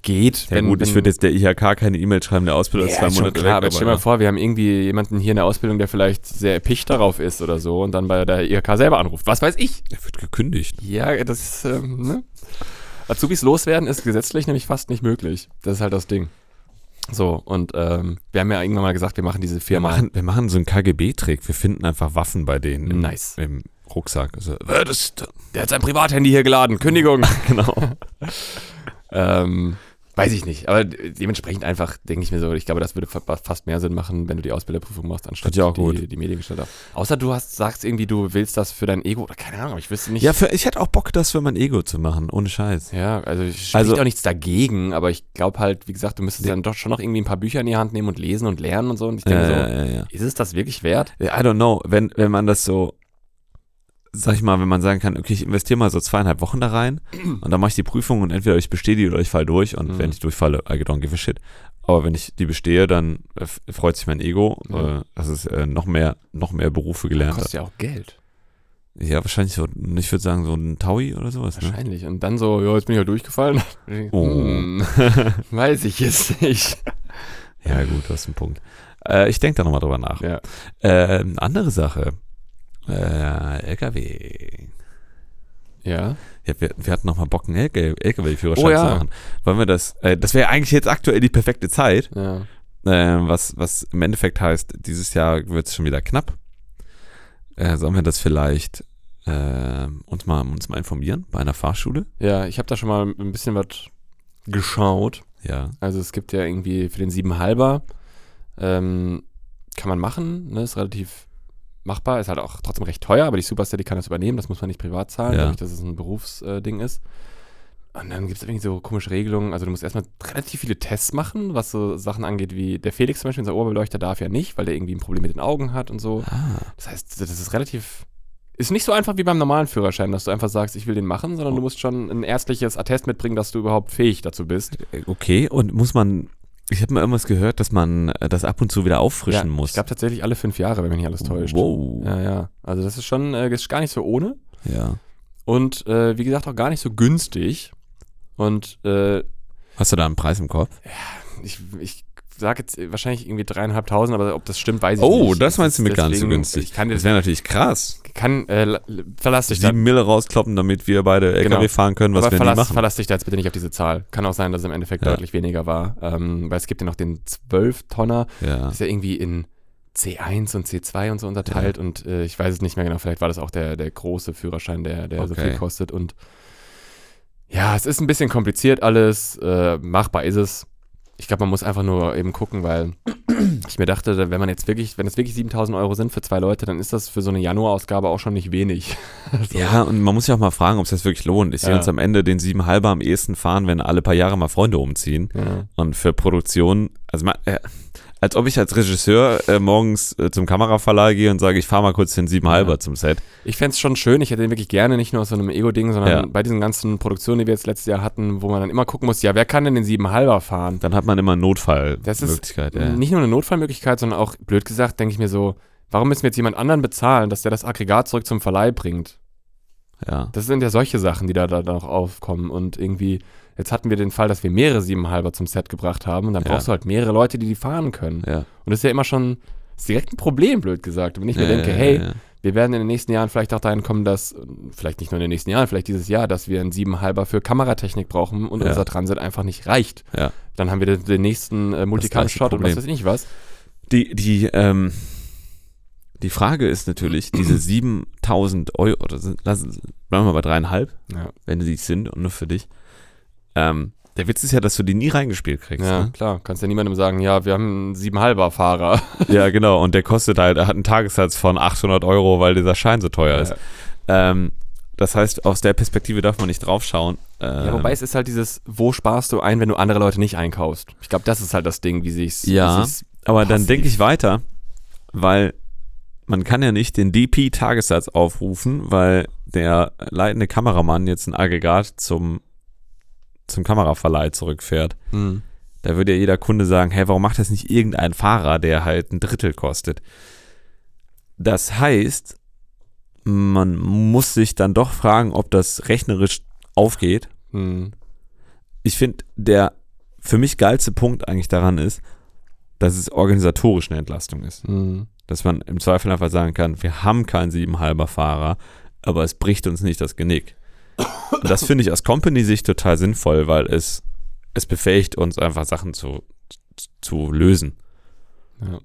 geht. Ja wenn, gut, ich würde jetzt der IHK keine E-Mail schreiben, der Ausbilder ist ja, zwei Monate klar, weg. aber jetzt stell dir mal vor, wir haben irgendwie jemanden hier in der Ausbildung, der vielleicht sehr erpicht darauf ist oder so und dann bei der IHK selber anruft. Was weiß ich? der wird gekündigt. Ja, das ist, ähm, ne? Azubis loswerden ist gesetzlich nämlich fast nicht möglich. Das ist halt das Ding. So, und ähm, wir haben ja irgendwann mal gesagt, wir machen diese Wir Firma. machen, wir machen so einen KGB-Trick. Wir finden einfach Waffen bei denen im, Nice. im Rucksack. Also, äh, das, Der hat sein Privathandy hier geladen. Kündigung. (laughs) genau. (laughs) ähm, weiß ich nicht. Aber dementsprechend einfach denke ich mir so, ich glaube, das würde fa- fast mehr Sinn machen, wenn du die Ausbilderprüfung machst, anstatt auch die, die Mediengestalter. Außer du hast, sagst irgendwie, du willst das für dein Ego oder keine Ahnung, ich wüsste nicht. Ja, für, ich hätte auch Bock, das für mein Ego zu machen. Ohne Scheiß. Ja, also ich spricht Also- auch nichts dagegen, aber ich glaube halt, wie gesagt, du müsstest dann doch schon noch irgendwie ein paar Bücher in die Hand nehmen und lesen und lernen und so. Und ich denke Ja, so, ja, ja, ja. ist es das wirklich wert? I don't know, wenn, wenn man das so, sag ich mal, wenn man sagen kann, okay, ich investiere mal so zweieinhalb Wochen da rein (clears throat) und dann mache ich die Prüfung und entweder ich bestehe die oder ich falle durch und Mhm. wenn ich durchfalle, I don't give a shit. Aber wenn ich die bestehe, dann freut sich mein Ego, Ja. äh, dass es äh, noch mehr, noch mehr Berufe gelernt Kostet hat. ja auch Geld. Ja, wahrscheinlich so, ich würde sagen, so ein Taui oder sowas, ne? Wahrscheinlich. Und dann so, ja, jetzt bin ich halt durchgefallen. Oh. (laughs) Hm, weiß ich jetzt nicht. Ja, gut, du hast einen Punkt. Äh, ich denke da nochmal drüber nach. Ja. Äh, andere Sache. Äh, LKW. Ja. Ja, wir, wir hatten noch mal Bock, einen LKW-Führerschein Oh ja. zu machen. Wollen wir das? Äh, das wäre eigentlich jetzt aktuell die perfekte Zeit, Ja. äh, was, was im Endeffekt heißt, dieses Jahr wird es schon wieder knapp. Äh, sollen wir das vielleicht äh, uns, mal, uns mal informieren bei einer Fahrschule? Ja, ich habe da schon mal ein bisschen was geschaut. Ja. Also es gibt ja irgendwie für den 7,5er ähm, kann man machen, ne? Ist relativ machbar. Ist halt auch trotzdem recht teuer, aber die Supercity kann das übernehmen. Das muss man nicht privat zahlen, Ja. dadurch, dass es ein Berufsding ist. Und dann gibt es irgendwie so komische Regelungen. Also du musst erstmal relativ viele Tests machen, was so Sachen angeht, wie der Felix zum Beispiel, unser Oberbeleuchter darf ja nicht, weil der irgendwie ein Problem mit den Augen hat und so. Ah. Das heißt, das ist relativ. Ist nicht so einfach wie beim normalen Führerschein, dass du einfach sagst, ich will den machen, sondern du musst schon ein ärztliches Attest mitbringen, dass du überhaupt fähig dazu bist. Okay, und muss man, ich habe mal irgendwas gehört, dass man äh, das ab und zu wieder auffrischen ja, muss. Ich glaube tatsächlich alle fünf Jahre, wenn mich nicht alles täuscht. Wow. Ja, ja. Also das ist schon äh, ist gar nicht so ohne. Ja. Und äh, wie gesagt, auch gar nicht so günstig. Und äh, Hast du da einen Preis im Kopf? ich, ich sage jetzt wahrscheinlich irgendwie dreieinhalbtausend, aber ob das stimmt, weiß ich Oh, nicht. das meinst du mit gar nicht so günstig. Ich kann, Das wäre natürlich krass. kann äh, la- verlass dich da. Sieben Mille rauskloppen, damit wir beide LKW Genau. fahren können, was aber wir verlass, machen. verlass dich da jetzt bitte nicht auf diese Zahl. Kann auch sein, dass es im Endeffekt Ja. deutlich weniger war. Ähm, weil es gibt ja noch den 12-Tonner, ja. ist ja irgendwie in C1 und C2 und so unterteilt und äh, ich weiß es nicht mehr genau, vielleicht war das auch der, der große Führerschein, der, der so Okay. viel kostet und ja, es ist ein bisschen kompliziert alles, äh, machbar ist es. Ich glaube, man muss einfach nur eben gucken, weil ich mir dachte, wenn man jetzt wirklich, wenn es wirklich 7000 Euro sind für zwei Leute, dann ist das für so eine Januarausgabe auch schon nicht wenig. (laughs) Also, Ja, und man muss sich auch mal fragen, ob es das wirklich lohnt. Ich sehe Ja. uns am Ende den sieben halber am ehesten fahren, wenn alle paar Jahre mal Freunde umziehen. Ja. Und für Produktion, also ma- äh, als ob ich als Regisseur äh, morgens äh, zum Kameraverleih gehe und sage, ich fahre mal kurz den sieben halber Ja. zum Set. Ich fände es schon schön, ich hätte den wirklich gerne, nicht nur aus so einem Ego-Ding, sondern Ja. bei diesen ganzen Produktionen, die wir jetzt letztes Jahr hatten, wo man dann immer gucken muss, ja, wer kann denn den 7,5er fahren? Dann hat man immer ist Notfallmöglichkeit. Ja. nicht nur eine Notfallmöglichkeit, sondern auch, blöd gesagt, denke ich mir so, warum müssen wir jetzt jemand anderen bezahlen, dass der das Aggregat zurück zum Verleih bringt? ja. Das sind ja solche Sachen, die da, da noch aufkommen und irgendwie, jetzt hatten wir den Fall, dass wir mehrere 7,5er zum Set gebracht haben und dann Ja. brauchst du halt mehrere Leute, die die fahren können. Ja. Und das ist ja immer schon, ist direkt ein Problem, blöd gesagt. Wenn ich mir Ja, denke, hey, wir werden in den nächsten Jahren vielleicht auch dahin kommen, dass, vielleicht nicht nur in den nächsten Jahren, vielleicht dieses Jahr, dass wir einen 7,5er für Kameratechnik brauchen und unser Transit einfach nicht reicht. Dann haben wir den, den nächsten äh, Multicam-Shot und was weiß ich nicht was. Die, die, ähm, die Frage ist natürlich, (clears throat) diese 7000 Euro, oder sind, lass, bleiben wir bei dreieinhalb, wenn sie es sind und nur für dich. Ähm, der Witz ist ja, dass du die nie reingespielt kriegst. ja Ne? klar. Kannst ja niemandem sagen, ja, wir haben einen 7,5er Fahrer. (laughs) Ja, genau. Und der kostet halt, er hat einen Tagessatz von 800 Euro, weil dieser Schein so teuer ist. Ähm, das heißt, aus der Perspektive darf man nicht draufschauen. Ähm, Ja, wobei es ist halt dieses, wo sparst du ein, wenn du andere Leute nicht einkaufst? Ich glaube, das ist halt das Ding, wie sich's. Ja. wie sich's aber dann denke ich weiter, weil man kann ja nicht den DP-Tagessatz aufrufen, weil der leitende Kameramann jetzt ein Aggregat zum, zum Kameraverleih zurückfährt. Hm. Da würde ja jeder Kunde sagen, hey, warum macht das nicht irgendein Fahrer, der halt ein Drittel kostet? Das heißt, man muss sich dann doch fragen, ob das rechnerisch aufgeht. Hm. Ich finde, der für mich geilste Punkt eigentlich daran ist, dass es organisatorisch eine Entlastung ist. Hm. Dass man im Zweifel einfach sagen kann, wir haben keinen siebenhalber Fahrer, aber es bricht uns nicht das Genick. Und das finde ich aus Company-Sicht total sinnvoll, weil es, es befähigt uns einfach Sachen zu, zu lösen. Ja.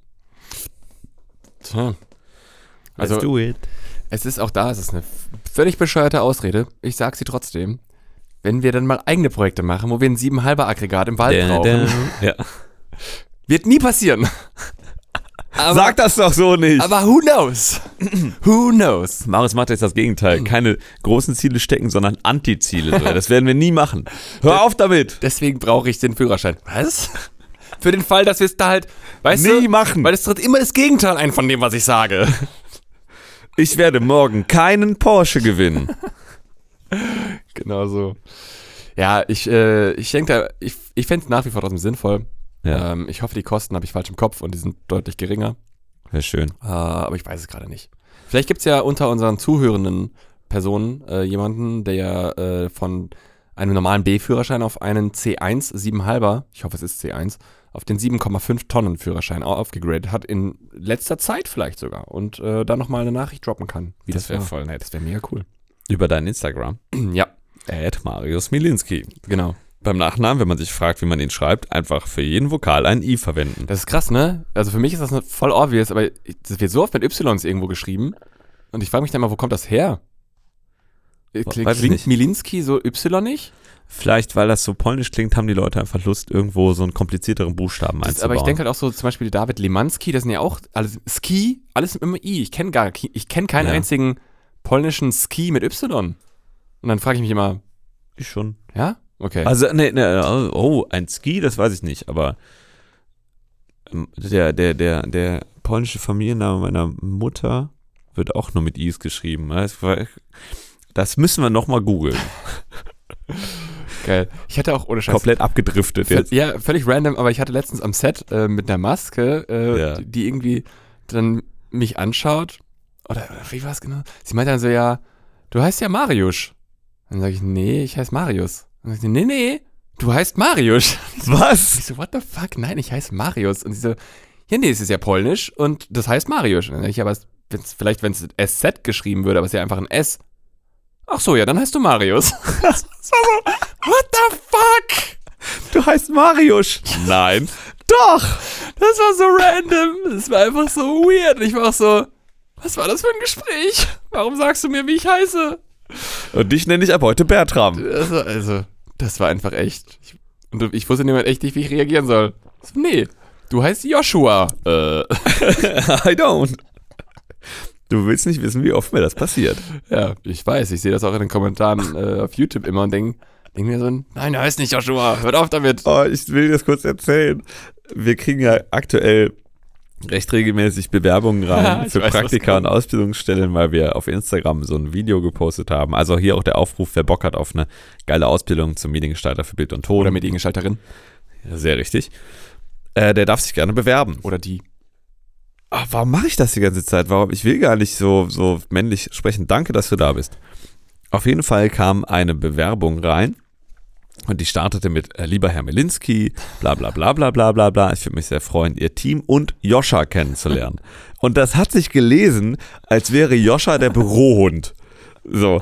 Tja. Also, do it. es ist auch da, es ist eine völlig bescheuerte Ausrede. Ich sag sie trotzdem. Wenn wir dann mal eigene Projekte machen, wo wir ein 7,5er Aggregat im Wald brauchen, Ja. wird nie passieren. Aber, Sag das doch so nicht. aber who knows? (clears throat) who knows? Marius macht jetzt das Gegenteil. Keine großen Ziele stecken, sondern Antiziele. Das werden wir nie machen. Hör auf damit. Deswegen brauche ich den Führerschein. Was? Für den Fall, dass wir es da halt, weißt Nie du, machen. weil es tritt immer das Gegenteil ein von dem, was ich sage. Ich werde morgen keinen Porsche gewinnen. (laughs) Genau so. Ja, ich, äh, ich denke, ich, ich fände es nach wie vor trotzdem sinnvoll. Ja, Ähm, ich hoffe, die Kosten habe ich falsch im Kopf und die sind deutlich geringer. wäre schön. Äh, aber ich weiß es gerade nicht. Vielleicht gibt es ja unter unseren zuhörenden Personen äh, jemanden, der äh, von einem normalen B-Führerschein auf einen C1 7,5er, ich hoffe es ist C1, auf den 7,5 Tonnen Führerschein au- aufgegradet hat, in letzter Zeit vielleicht sogar und äh, da nochmal eine Nachricht droppen kann. Wie das, Das wär war. voll nett. Das wäre mega cool. Über dein Instagram. ja, Ed Marius Milinski. genau. Beim Nachnamen, wenn man sich fragt, wie man ihn schreibt, einfach für jeden Vokal ein I verwenden. Das ist krass, ne? Also für mich ist das voll obvious, aber das wird so oft mit Ys irgendwo geschrieben. Und ich frage mich dann mal, wo kommt das her? Äh, Klingt, klingt. Milinski so Y nicht? Vielleicht, weil das so polnisch klingt, haben die Leute einfach Lust, irgendwo so einen komplizierteren Buchstaben Das, einzubauen. aber ich denke halt auch so, zum Beispiel David Limanski, das sind ja auch alles Ski, alles immer I. Ich kenne gar ich kenne keinen Ja. einzigen polnischen Ski mit Y. Und dann frage ich mich immer, ich schon. ja? Okay. Also, nee, nee, oh, ein Ski, das weiß ich nicht, aber ähm, der, der, der, der polnische Familienname meiner Mutter wird auch nur mit Is geschrieben. Das, müssen wir nochmal googeln. (laughs) Geil. Ich hatte auch ohne Scheiß. Komplett abgedriftet jetzt. Ja, völlig random, aber ich hatte letztens am Set äh, mit einer Maske, äh, Ja. die, die irgendwie dann mich anschaut. Oder, oder wie war es genau? Sie meinte dann so, ja, du heißt ja Mariusz. Dann sage ich, nee, ich heiße Marius. Dann sagt sie, nee, nee, du heißt Mariusz. (laughs) Was? Ich so, what the fuck? Nein, ich heiße Marius. Und sie so, ja, nee, es ist ja polnisch und das heißt Mariusz. Und dann ich, aber es, wenn's, vielleicht, wenn es SZ geschrieben würde, aber es ist ja einfach ein S. Ach so, ja, dann heißt du Marius. das war so, what the fuck? Du heißt Mariusz. Nein. Doch. Das war so random. Das war einfach so weird. Und ich war auch so, was war das für ein Gespräch? Warum sagst du mir, wie ich heiße? Und dich nenne ich ab heute Bertram. Also, also das war einfach echt. Ich, und ich wusste niemand echt nicht, wie ich reagieren soll. So, nee, du heißt Joshua. Äh, (laughs) I don't. Du willst nicht wissen, wie oft mir das passiert. ja, ich weiß. Ich sehe das auch in den Kommentaren äh, auf YouTube immer und denke denk mir so, nein, er heißt nicht Joshua. Hört auf damit. Oh, ich will dir das kurz erzählen. Wir kriegen ja aktuell recht regelmäßig Bewerbungen (laughs) rein für weiß, Praktika und. Ausbildungsstellen, weil wir auf Instagram so ein Video gepostet haben. Also hier auch der Aufruf, wer Bock hat auf eine geile Ausbildung zum Mediengestalter für Bild und Ton. Oder Mediengestalterin. Ja, sehr richtig. Äh, der darf sich gerne bewerben. Oder die. Ach, warum mache ich das die ganze Zeit? Warum? Ich will gar nicht so, so männlich sprechen. Danke, dass du da bist. Auf jeden Fall kam eine Bewerbung rein und die startete mit äh, lieber Herr Melinski, bla bla bla bla bla bla bla. Ich würde mich sehr freuen, Ihr Team und Joscha kennenzulernen. (laughs) Und das hat sich gelesen, als wäre Joscha der Bürohund. So.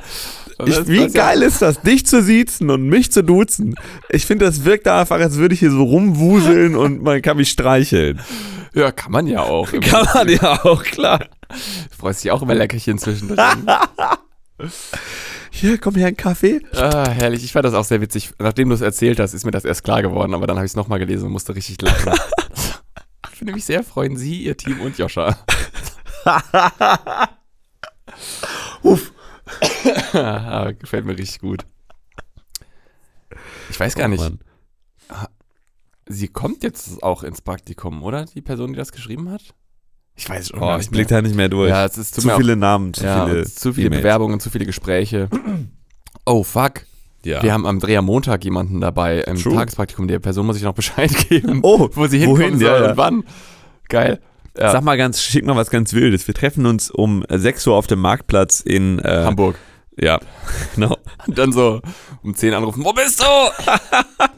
Ich, wie geil ist das, dich zu siezen und mich zu duzen? Ich finde, das wirkt einfach, als würde ich hier so rumwuseln und man kann mich streicheln. Ja, kann man ja auch. (laughs) Kann man ja auch, klar. Du freust dich auch über Leckerchen zwischendrin. (laughs) Hier, komm her, ein Kaffee. Ah, herrlich. Ich fand das auch sehr witzig. Nachdem du es erzählt hast, ist mir das erst klar geworden, aber dann habe ich es nochmal gelesen und musste richtig lachen. (laughs) ich würde mich sehr freuen, Sie, Ihr Team und Joscha. (laughs) Uff. ah, gefällt mir richtig gut. Ich weiß gar nicht. Oh, Mann. Sie kommt jetzt auch ins Praktikum, oder? Die Person, die das geschrieben hat? Ich weiß schon Oh, ich blick da nicht mehr durch. Ja, es ist zu viele Namen, zu ja, viele, zu viele E-Mails. Bewerbungen, zu viele Gespräche. Oh, fuck. Ja. Wir haben am Drehermontag jemanden dabei im True. Tagespraktikum. Der Person muss ich noch Bescheid (laughs) geben, oh, wo sie hinkommen wohin? soll Ja, ja. und wann. Geil. Ja. Sag mal ganz, schick mal was ganz Wildes. Wir treffen uns um 6 Uhr auf dem Marktplatz in äh, Hamburg. Ja, (laughs) genau. Und dann so um 10 anrufen, wo bist du? (laughs)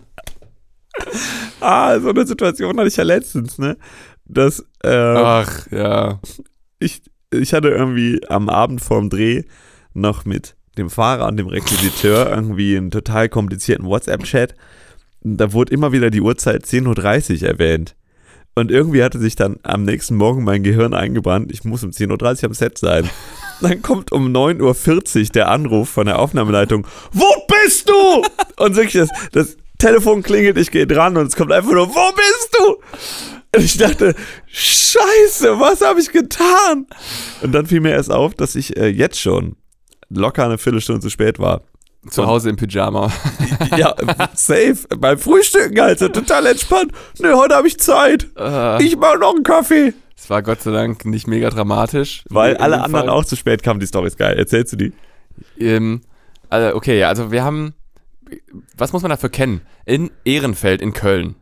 Ah, so eine Situation hatte ich ja letztens, ne? Dass äh, Ach, ja. ich, ich hatte irgendwie am Abend vorm Dreh noch mit dem Fahrer und dem Requisiteur irgendwie einen total komplizierten WhatsApp-Chat. Da wurde immer wieder die Uhrzeit 10.30 Uhr erwähnt. Und irgendwie hatte sich dann am nächsten Morgen mein Gehirn eingebrannt, ich muss um 10.30 Uhr am Set sein. (laughs) Dann kommt um 9.40 Uhr der Anruf von der Aufnahmeleitung, wo bist du? (laughs) Und wirklich, das, das Telefon klingelt, ich gehe dran und es kommt einfach nur, wo bist du? Und ich dachte, scheiße, was habe ich getan? Und dann fiel mir erst auf, dass ich äh, jetzt schon locker eine Viertelstunde zu spät war. Zu Hause im Pyjama. (laughs) Ja, safe. Beim Frühstücken, Alter, total entspannt. Ne, heute habe ich Zeit. Äh, Ich mache noch einen Kaffee. Es war Gott sei Dank nicht mega dramatisch. Weil alle anderen Fall. auch zu spät kamen. Die Story ist geil. Erzählst du die? Ähm, also, okay, also wir haben, was muss man dafür kennen? In Ehrenfeld in Köln.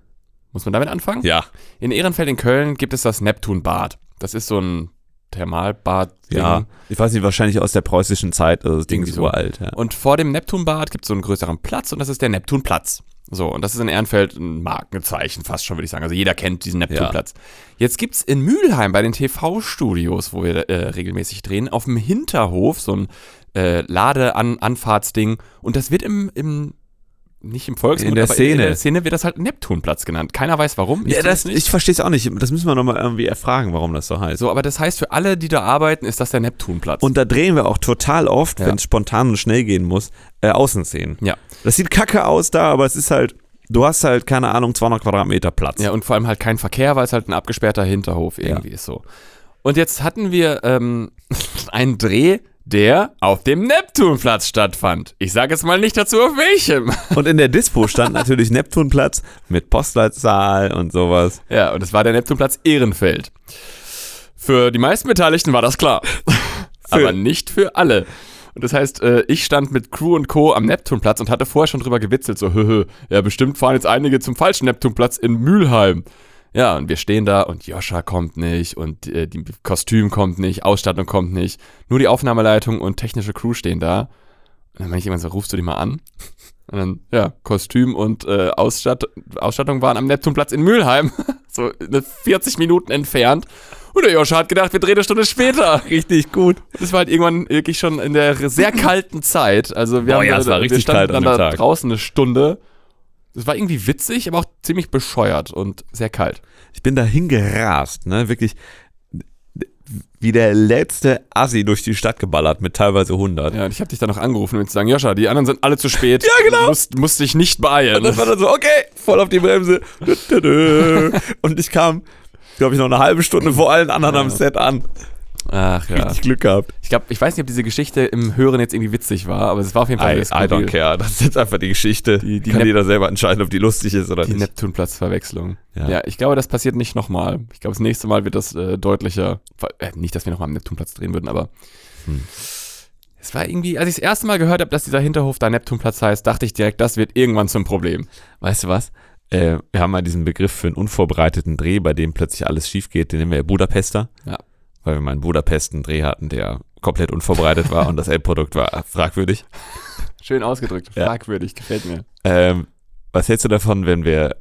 Muss man damit anfangen? Ja. In Ehrenfeld in Köln gibt es das Neptunbad. Das ist so ein Thermalbad. Ja. Ich weiß nicht, wahrscheinlich aus der preußischen Zeit. Also das Ding ist so. uralt. Ja. Und vor dem Neptunbad gibt es so einen größeren Platz und das ist der Neptunplatz. So, und das ist in Ehrenfeld ein Markenzeichen, fast schon, würde ich sagen. Also jeder kennt diesen Neptunplatz. Jetzt gibt es in Mülheim bei den TV-Studios, wo wir äh, regelmäßig drehen, auf dem Hinterhof so ein äh, Lade-Anfahrtsding. Und das wird im, im nicht im Volksmund, In der Szene. in der Szene wird das halt Neptunplatz genannt. Keiner weiß warum. Ja, das, ich verstehe es auch nicht. Das müssen wir nochmal irgendwie erfragen, warum das so heißt. so, aber das heißt, für alle, die da arbeiten, ist das der Neptunplatz. Und da drehen wir auch total oft, Ja. wenn es spontan und schnell gehen muss, äh, Außenszenen. ja. Das sieht kacke aus da, aber es ist halt, du hast halt, keine Ahnung, 200 Quadratmeter Platz. Ja, und vor allem halt kein Verkehr, weil es halt ein abgesperrter Hinterhof irgendwie ist so. Und jetzt hatten wir ähm, (laughs) einen Dreh, der auf dem Neptunplatz stattfand. Ich sage jetzt mal nicht dazu, auf welchem. (laughs) Und in der Dispo stand natürlich Neptunplatz mit Postleitzahl und sowas. Ja, und es war der Neptunplatz Ehrenfeld. Für die meisten Beteiligten war das klar. (laughs) Aber nicht für alle. Und das heißt, äh, ich stand mit Crew und Co. am Neptunplatz und hatte vorher schon drüber gewitzelt, so, höhö, (laughs) ja, bestimmt fahren jetzt einige zum falschen Neptunplatz in Mülheim. Ja, und wir stehen da und Joscha kommt nicht und äh, die Kostüm kommt nicht, Ausstattung kommt nicht. Nur die Aufnahmeleitung und technische Crew stehen da. Und dann meine ich immer so, rufst du die mal an? (laughs) Und dann, ja, Kostüm und äh, Ausstatt Ausstattung waren am Neptunplatz in Mülheim. (laughs) so eine 40 Minuten entfernt. Und der Joscha hat gedacht, wir drehen eine Stunde später. (laughs) Richtig gut. Das war halt irgendwann wirklich schon in der sehr kalten Zeit. Also wir Boah, haben ja, da- wir standen dann da Tag. draußen eine Stunde. Das war irgendwie witzig, aber auch ziemlich bescheuert und sehr kalt. Ich bin da hingerast, ne, wirklich wie der letzte Assi durch die Stadt geballert mit teilweise 100. Ja, und ich habe dich dann noch angerufen, um zu sagen, Joscha, die anderen sind alle zu spät. (laughs) Ja, genau. Du musst, musst dich nicht beeilen. Und das war dann so, okay, voll auf die Bremse. (laughs) Und ich kam, glaube ich, noch eine halbe Stunde vor allen anderen am Set an. Ach ja. Richtig Glück gehabt. Ich glaube, ich weiß nicht, ob diese Geschichte im Hören jetzt irgendwie witzig war, aber es war auf jeden Fall I, I don't care. Das ist jetzt einfach die Geschichte. Die- die Kann Nep- jeder selber entscheiden, ob die lustig ist oder Die nicht. Neptunplatz-Verwechslung. Ja. Ja. ich glaube, das passiert nicht nochmal. Ich glaube, das nächste Mal wird das äh, deutlicher. Äh, nicht, dass wir nochmal am Neptunplatz drehen würden, aber Hm. es war irgendwie, als ich das erste Mal gehört habe, dass dieser Hinterhof da Neptunplatz heißt, dachte ich direkt, das wird irgendwann zum Problem. Weißt du was? Äh, wir haben mal diesen Begriff für einen unvorbereiteten Dreh, bei dem plötzlich alles schief geht, den nennen wir ja Budapester. Ja. Weil wir mal in Budapest einen Dreh hatten, der komplett unvorbereitet war und das Endprodukt war fragwürdig. Schön ausgedrückt. Ja. Fragwürdig, gefällt mir. Ähm, was hältst du davon, wenn wir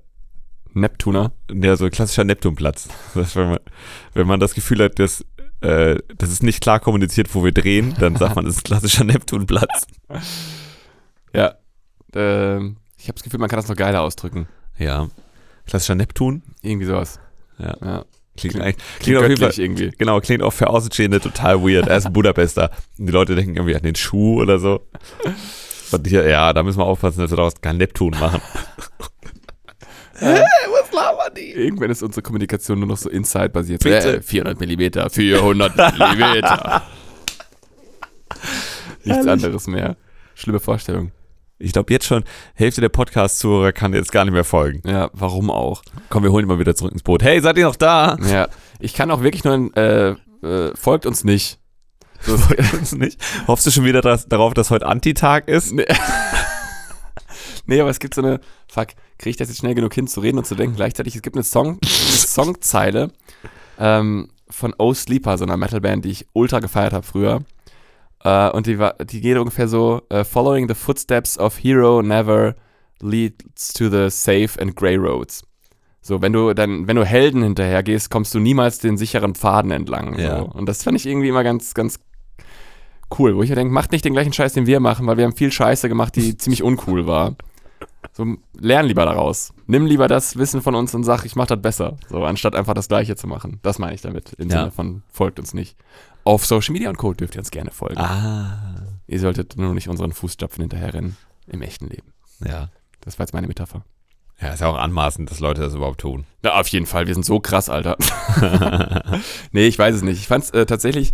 Neptuner. Ja, so ein klassischer Neptunplatz. Wenn, man, wenn man das Gefühl hat, dass, äh, das ist nicht klar kommuniziert, wo wir drehen, dann sagt man, das ist ein klassischer Neptunplatz. Ja. Ähm, ich habe das Gefühl, man kann das noch geiler ausdrücken. Ja. Klassischer Neptun. Irgendwie sowas. Ja. Ja. Klingt, Klingt- eigentlich, Klingt auf jeden Fall, irgendwie. genau, klingt auch für Außenstehende total weird. Er ist ein Budapester. Und die Leute denken irgendwie an den Schuh oder so. Und hier, ja, da müssen wir aufpassen, dass wir daraus kein Neptun machen. (laughs) Was labern die? Irgendwann ist unsere Kommunikation nur noch so Inside-basiert. Bitte. Äh, 400 Millimeter, 400 Millimeter. (laughs) Nichts Herrlich. anderes mehr. Schlimme Vorstellung. Ich glaube jetzt schon, Hälfte der Podcast-Zuhörer kann jetzt gar nicht mehr folgen. Ja, warum auch? Komm, wir holen ihn mal wieder zurück ins Boot. Hey, seid ihr noch da? Ja, ich kann auch wirklich nur, äh, äh, folgt uns nicht. So, Uns nicht. Hoffst du schon wieder dass, darauf, dass heute Antitag ist? nee. (laughs) nee, aber es gibt so eine, fuck, kriege ich das jetzt schnell genug hin zu reden und zu denken gleichzeitig, es gibt eine Song, eine (laughs) Songzeile ähm, von Oh Sleeper, so einer Metalband, die ich ultra gefeiert habe früher. Äh, und die, war, die geht ungefähr so, äh, Following the footsteps of hero never leads to the safe and grey roads. So, wenn du dann, wenn du Helden hinterher gehst, kommst du niemals den sicheren Pfaden entlang. Ja. So. Und das fand ich irgendwie immer ganz, ganz cool, wo ich mir denke, macht nicht den gleichen Scheiß, den wir machen, weil wir haben viel Scheiße gemacht, die (laughs) ziemlich uncool war. So, lern lieber daraus. Nimm lieber das Wissen von uns und sag, ich mach das besser. So, anstatt einfach das Gleiche zu machen. Das meine ich damit. Im Ja. Sinne von, folgt uns nicht. Auf Social Media und Co. dürft ihr uns gerne folgen. Ah. Ihr solltet nur nicht unseren Fußstapfen hinterherrennen. Im echten Leben. Ja. Das war jetzt meine Metapher. Ja, ist ja auch anmaßend, dass Leute das überhaupt tun. Ja, auf jeden Fall. Wir sind so krass, Alter. (laughs) (laughs) nee, ich weiß es nicht. Ich fand es äh, tatsächlich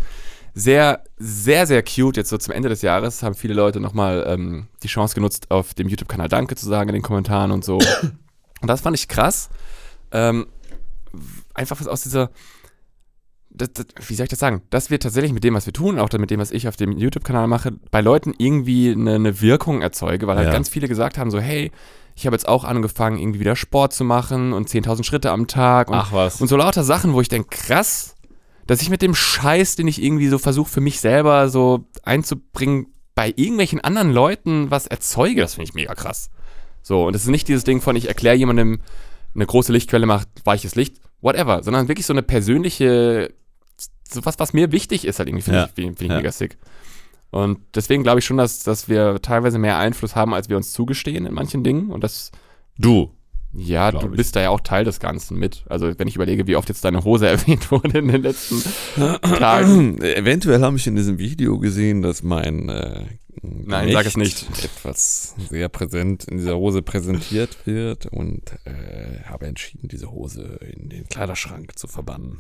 sehr, sehr, sehr cute. Jetzt so zum Ende des Jahres haben viele Leute nochmal ähm, die Chance genutzt, auf dem YouTube-Kanal Danke zu sagen in den Kommentaren und so. (coughs) und das fand ich krass. Ähm, einfach was aus dieser. Das, das, wie soll ich das sagen? Dass wir tatsächlich mit dem, was wir tun, auch mit dem, was ich auf dem YouTube-Kanal mache, bei Leuten irgendwie eine, eine Wirkung erzeuge, weil halt Ja. ganz viele gesagt haben: so, hey, ich habe jetzt auch angefangen, irgendwie wieder Sport zu machen und 10.000 Schritte am Tag und was. und so lauter Sachen, wo ich denke, krass, dass ich mit dem Scheiß, den ich irgendwie so versuche für mich selber so einzubringen, bei irgendwelchen anderen Leuten was erzeuge, das finde ich mega krass. So, und es ist nicht dieses Ding von, ich erkläre jemandem, eine große Lichtquelle macht weiches Licht, whatever, sondern wirklich so eine persönliche, so was, was mir wichtig ist, halt irgendwie, finde Ja. ich, finde ich Ja. mega sick. Und deswegen glaube ich schon, dass, dass wir teilweise mehr Einfluss haben, als wir uns zugestehen in manchen Dingen. Und das, Du. ja, du ich. bist da ja auch Teil des Ganzen mit. Also wenn ich überlege, wie oft jetzt deine Hose (laughs) erwähnt wurde in den letzten Tagen. (clears throat) Eventuell habe ich in diesem Video gesehen, dass mein äh, Nein, sag es nicht. etwas sehr präsent in dieser Hose präsentiert wird und äh, habe entschieden, diese Hose in den Kleiderschrank zu verbannen.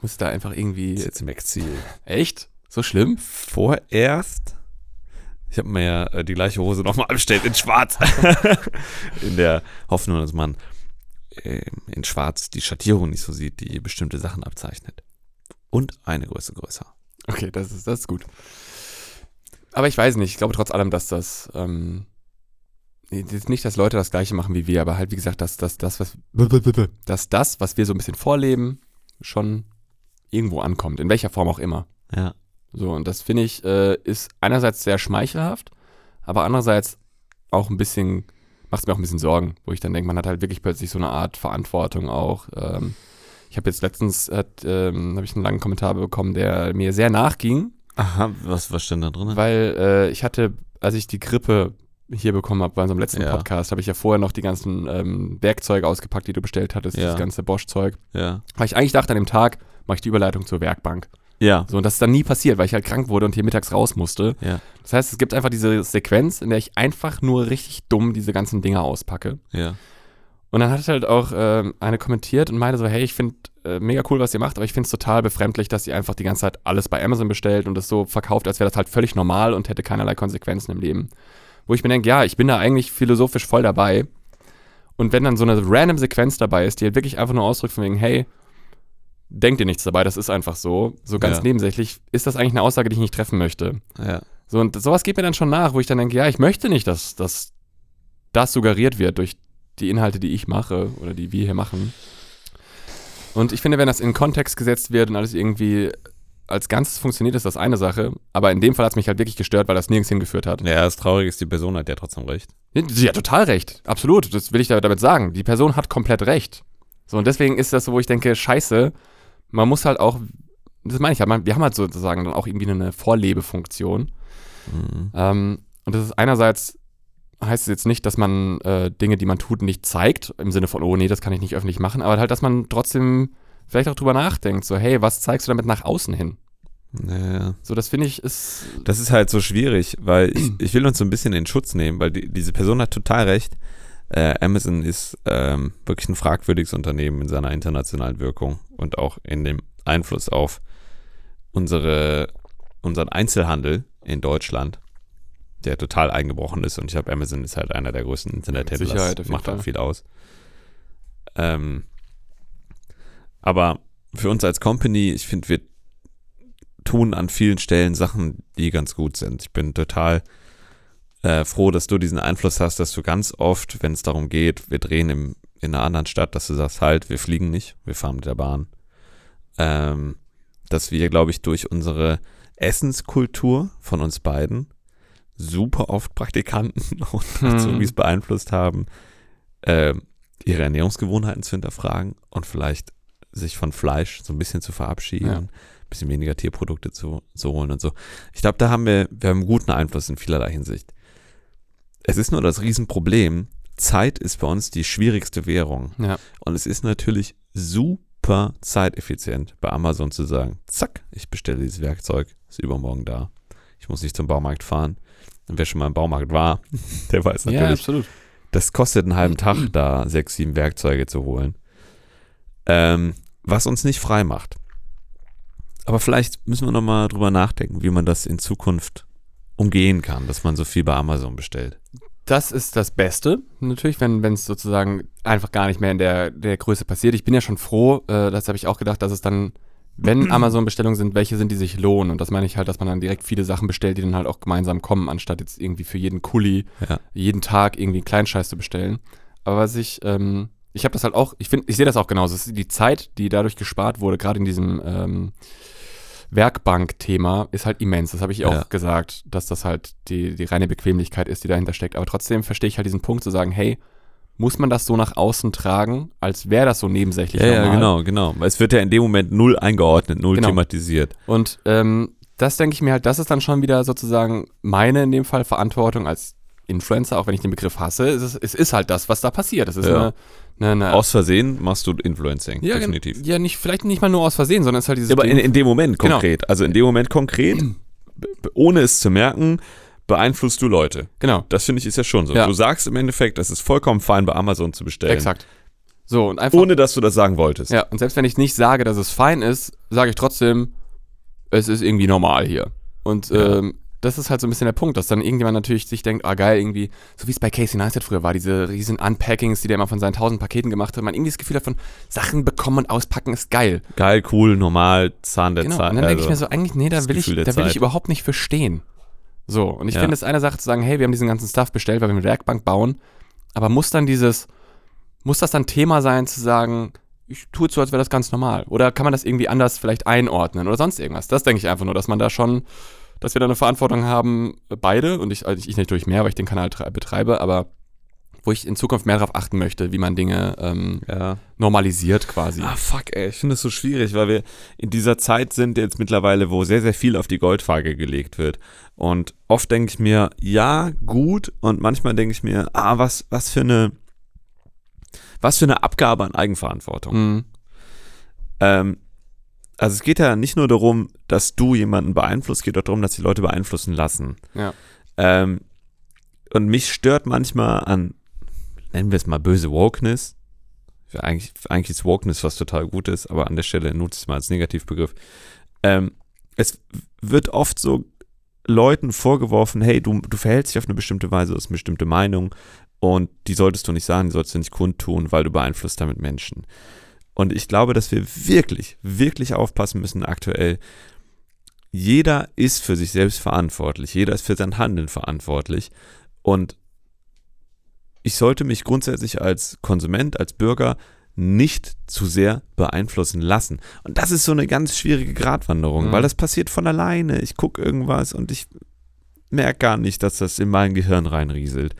Muss da einfach Ist irgendwie. jetzt im Exil. Echt? So schlimm? Vorerst, ich habe mir ja äh, die gleiche Hose nochmal bestellt in Schwarz. (laughs) in der Hoffnung, dass man äh, in Schwarz die Schattierung nicht so sieht, die bestimmte Sachen abzeichnet. Und eine Größe größer. Okay, das ist, das ist gut. Aber ich weiß nicht, ich glaube trotz allem, dass das, ähm, nicht, dass Leute das Gleiche machen wie wir, aber halt, wie gesagt, dass, dass, das, was, (laughs) dass das, was wir so ein bisschen vorleben, schon irgendwo ankommt, in welcher Form auch immer. Ja. So, und das finde ich, äh, ist einerseits sehr schmeichelhaft, aber andererseits auch ein bisschen, macht es mir auch ein bisschen Sorgen, wo ich dann denke, man hat halt wirklich plötzlich so eine Art Verantwortung auch. Ähm, ich habe jetzt letztens, ähm, habe ich einen langen Kommentar bekommen, der mir sehr nachging, Aha, was, was stand da drin? weil äh, ich hatte, als ich die Grippe hier bekommen habe bei unserem letzten Ja. Podcast, habe ich ja vorher noch die ganzen ähm, Werkzeuge ausgepackt, die du bestellt hattest, Ja. das ganze Bosch-Zeug. Ja. Weil ich eigentlich dachte, an dem Tag mache ich die Überleitung zur Werkbank. Ja. So, und das ist dann nie passiert, weil ich halt krank wurde und hier mittags raus musste. Ja. Das heißt, es gibt einfach diese Sequenz, in der ich einfach nur richtig dumm diese ganzen Dinger auspacke. Ja. Und dann hat halt auch ähm, eine kommentiert und meinte so, hey, ich finde äh, mega cool, was ihr macht, aber ich finde es total befremdlich, dass ihr einfach die ganze Zeit alles bei Amazon bestellt und das so verkauft, als wäre das halt völlig normal und hätte keinerlei Konsequenzen im Leben. Wo ich mir denke, ja, ich bin da eigentlich philosophisch voll dabei. Und wenn dann so eine random Sequenz dabei ist, die halt wirklich einfach nur ausdrückt von wegen, hey, denkt ihr nichts dabei, das ist einfach so, so ganz Ja. nebensächlich, ist das eigentlich eine Aussage, die ich nicht treffen möchte. Ja. So, und sowas geht mir dann schon nach, wo ich dann denke, ja, ich möchte nicht, dass, dass das suggeriert wird durch die Inhalte, die ich mache oder die wir hier machen. Und ich finde, wenn das in Kontext gesetzt wird und alles irgendwie als Ganzes funktioniert, ist das eine Sache. Aber in dem Fall hat es mich halt wirklich gestört, weil das nirgends hingeführt hat. Ja, das Traurige ist, die Person hat ja trotzdem recht. Sie hat total recht. Absolut. Das will ich da- damit sagen. Die Person hat komplett recht. So, und deswegen ist das so, wo ich denke, scheiße, man muss halt auch, das meine ich halt, man- wir haben halt sozusagen dann auch irgendwie eine Vorlebefunktion. Mhm. Ähm, und das ist einerseits heißt es jetzt nicht, dass man äh, Dinge, die man tut, nicht zeigt, im Sinne von, oh nee, das kann ich nicht öffentlich machen, aber halt, dass man trotzdem vielleicht auch drüber nachdenkt, so, hey, was zeigst du damit nach außen hin? Ja. So, das finde ich ist, Das ist halt so schwierig, weil ich, ich will uns so ein bisschen in Schutz nehmen, weil die, diese Person hat total recht. Äh, Amazon ist ähm, wirklich ein fragwürdiges Unternehmen in seiner internationalen Wirkung und auch in dem Einfluss auf unsere, unseren Einzelhandel in Deutschland, der total eingebrochen ist. Und ich glaube, Amazon ist halt einer der größten Internethändler. Sicherheit, macht auch viel aus. Ähm, aber für uns als Company, ich finde, wir tun an vielen Stellen Sachen, die ganz gut sind. Ich bin total äh, froh, dass du diesen Einfluss hast, dass du ganz oft, wenn es darum geht, wir drehen im, in einer anderen Stadt, dass du sagst, halt, wir fliegen nicht, wir fahren mit der Bahn. Ähm, dass wir, glaube ich, durch unsere Essenskultur von uns beiden super oft Praktikanten (laughs) und Hm. Azubis beeinflusst haben, ähm, ihre Ernährungsgewohnheiten zu hinterfragen und vielleicht sich von Fleisch so ein bisschen zu verabschieden, Ja. ein bisschen weniger Tierprodukte zu, zu holen und so. Ich glaube, da haben wir, wir haben einen guten Einfluss in vielerlei Hinsicht. Es ist nur das Riesenproblem, Zeit ist bei uns die schwierigste Währung. ja, Und es ist natürlich super zeiteffizient, bei Amazon zu sagen, zack, ich bestelle dieses Werkzeug, ist übermorgen da. Ich muss nicht zum Baumarkt fahren. Und wer schon mal im Baumarkt war, (laughs) der weiß ja, natürlich, absolut. das kostet einen halben Tag, da sechs, sieben Werkzeuge zu holen. Ähm, was uns nicht frei macht. Aber vielleicht müssen wir nochmal drüber nachdenken, wie man das in Zukunft umgehen kann, dass man so viel bei Amazon bestellt. Das ist das Beste, natürlich, wenn es sozusagen einfach gar nicht mehr in der, der Größe passiert. Ich bin ja schon froh, äh, das habe ich auch gedacht, dass es dann, wenn (clears throat) Amazon-Bestellungen sind, welche sind, die sich lohnen. Und das meine ich halt, dass man dann direkt viele Sachen bestellt, die dann halt auch gemeinsam kommen, anstatt jetzt irgendwie für jeden Kuli Ja. jeden Tag irgendwie einen Kleinscheiß zu bestellen. Aber was ich, ähm, ich habe das halt auch, ich finde, ich sehe das auch genauso. Es ist die Zeit, die dadurch gespart wurde, gerade in diesem ähm, Werkbank-Thema, ist halt immens. Das habe ich auch Ja. gesagt, dass das halt die, die reine Bequemlichkeit ist, die dahinter steckt. Aber trotzdem verstehe ich halt diesen Punkt zu sagen, hey, muss man das so nach außen tragen, als wäre das so nebensächlich Ja, ja, normal? genau, genau. Weil Es wird ja in dem Moment null eingeordnet, null Genau. thematisiert. Und ähm, das denke ich mir halt, das ist dann schon wieder sozusagen meine in dem Fall Verantwortung als Influencer, auch wenn ich den Begriff hasse. Es ist, es ist halt das, was da passiert. Es ist Ja. eine, eine, eine Aus Versehen machst du Influencing, ja, definitiv. Ja, nicht, vielleicht nicht mal nur aus Versehen, sondern es ist halt dieses Ja, aber in, in dem Moment Genau. konkret. Also in dem Moment konkret, ohne es zu merken, beeinflusst du Leute. genau, Das finde ich ist ja schon so. Ja. Du sagst im Endeffekt, das ist vollkommen fein, bei Amazon zu bestellen. exakt. So, und einfach Ohne dass du das sagen wolltest. Ja, und selbst wenn ich nicht sage, dass es fein ist, sage ich trotzdem, es ist irgendwie normal hier. Und Ja. ähm, das ist halt so ein bisschen der Punkt, dass dann irgendjemand natürlich sich denkt, ah geil, irgendwie, so wie es bei Casey Neistat früher war, diese riesen Unpackings, die der immer von seinen tausend Paketen gemacht hat, man irgendwie das Gefühl hat von, Sachen bekommen und auspacken ist geil. Geil, cool, normal, Zahn der Genau, Zeit. und dann denke ich also, mir so, eigentlich, nee, da will ich, da will ich überhaupt nicht verstehen. So, und ich Ja. finde es eine Sache zu sagen, hey, wir haben diesen ganzen Stuff bestellt, weil wir eine Werkbank bauen, aber muss dann dieses, muss das dann Thema sein, zu sagen, ich tue jetzt so, als wäre das ganz normal? Oder kann man das irgendwie anders vielleicht einordnen oder sonst irgendwas? Das denke ich einfach nur, dass man da schon, dass wir da eine Verantwortung haben, beide, und ich, also ich natürlich mehr, weil ich den Kanal tre- betreibe, aber wo ich in Zukunft mehr darauf achten möchte, wie man Dinge ähm, ja. normalisiert quasi. Ah, fuck, ey. Ich finde es so schwierig, weil wir in dieser Zeit sind jetzt mittlerweile, wo sehr, sehr viel auf die Goldwaage gelegt wird. Und oft denke ich mir, ja, gut. Und manchmal denke ich mir, ah, was, was für eine, was für eine Abgabe an Eigenverantwortung. Mhm. Ähm, also es geht ja nicht nur darum, dass du jemanden beeinflusst, es geht auch darum, dass die Leute beeinflussen lassen. Ja. Ähm, und mich stört manchmal an, nennen wir es mal böse Wokeness. Eigentlich, eigentlich ist Wokeness was total Gutes, aber an der Stelle nutze ich es mal als Negativbegriff. Ähm, es wird oft so Leuten vorgeworfen, hey, du, du verhältst dich auf eine bestimmte Weise, du hast eine bestimmte Meinung und die solltest du nicht sagen, die solltest du nicht kundtun, weil du beeinflusst damit Menschen. Und ich glaube, dass wir wirklich, wirklich aufpassen müssen aktuell. Jeder ist für sich selbst verantwortlich, jeder ist für sein Handeln verantwortlich und ich sollte mich grundsätzlich als Konsument, als Bürger nicht zu sehr beeinflussen lassen. Und das ist so eine ganz schwierige Gratwanderung, Mhm. weil das passiert von alleine. Ich gucke irgendwas und ich merke gar nicht, dass das in mein Gehirn reinrieselt.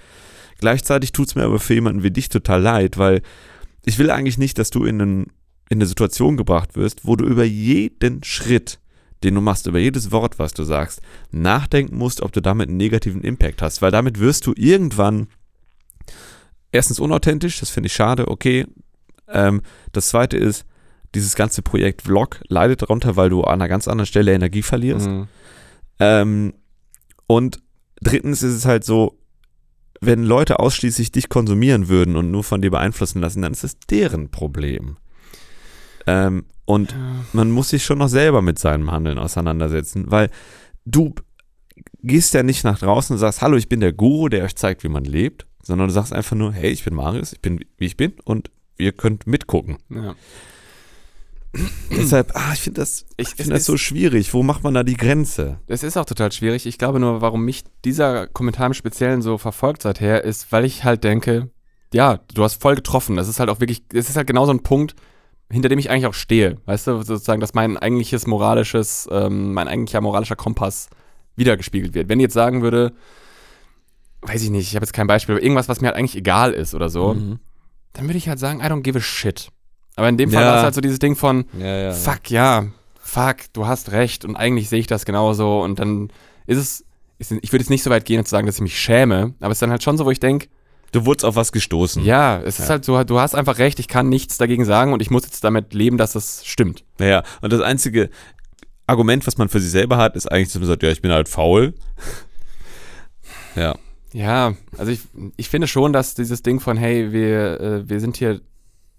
Gleichzeitig tut es mir aber für jemanden wie dich total leid, weil ich will eigentlich nicht, dass du in, einen, in eine Situation gebracht wirst, wo du über jeden Schritt, den du machst, über jedes Wort, was du sagst, nachdenken musst, ob du damit einen negativen Impact hast, weil damit wirst du irgendwann erstens unauthentisch, das finde ich schade, okay. Ähm, das zweite ist, dieses ganze Projekt Vlog leidet darunter, weil du an einer ganz anderen Stelle Energie verlierst. Mhm. Ähm, und drittens ist es halt so, wenn Leute ausschließlich dich konsumieren würden und nur von dir beeinflussen lassen, dann ist es deren Problem. Ähm, und man muss sich schon noch selber mit seinem Handeln auseinandersetzen, weil du gehst ja nicht nach draußen und sagst, hallo, ich bin der Guru, der euch zeigt, wie man lebt, sondern du sagst einfach nur, hey, ich bin Marius, ich bin, wie ich bin und ihr könnt mitgucken. Ja. Deshalb, ah, ich finde das, Ich, finde das ist- so schwierig. Wo macht man da die Grenze? Es ist auch total schwierig. Ich glaube nur, warum mich dieser Kommentar im Speziellen so verfolgt seither, ist, weil ich halt denke, ja, du hast voll getroffen. Das ist halt auch wirklich, es ist halt genau so ein Punkt, hinter dem ich eigentlich auch stehe. Weißt du, sozusagen, dass mein eigentliches moralisches, ähm, mein eigentlicher moralischer Kompass wiedergespiegelt wird. Wenn ich jetzt sagen würde, weiß ich nicht, ich habe jetzt kein Beispiel, aber irgendwas, was mir halt eigentlich egal ist oder so, Mhm. dann würde ich halt sagen, I don't give a shit. Aber in dem Fall Ja. war es halt so dieses Ding von, Ja, ja. fuck, ja, fuck, du hast recht und eigentlich sehe ich das genauso und dann ist es, ist, ich würde jetzt nicht so weit gehen und zu sagen, dass ich mich schäme, aber es ist dann halt schon so, wo ich denke, Du wurdest auf was gestoßen. ja, es ist halt so, du hast einfach recht, ich kann nichts dagegen sagen und ich muss jetzt damit leben, dass es stimmt. Naja, und das einzige Argument, was man für sich selber hat, ist eigentlich, dass man sagt, ja, ich bin halt faul. (laughs) ja. Ja, also ich, ich finde schon, dass dieses Ding von, hey, wir, äh, wir sind hier,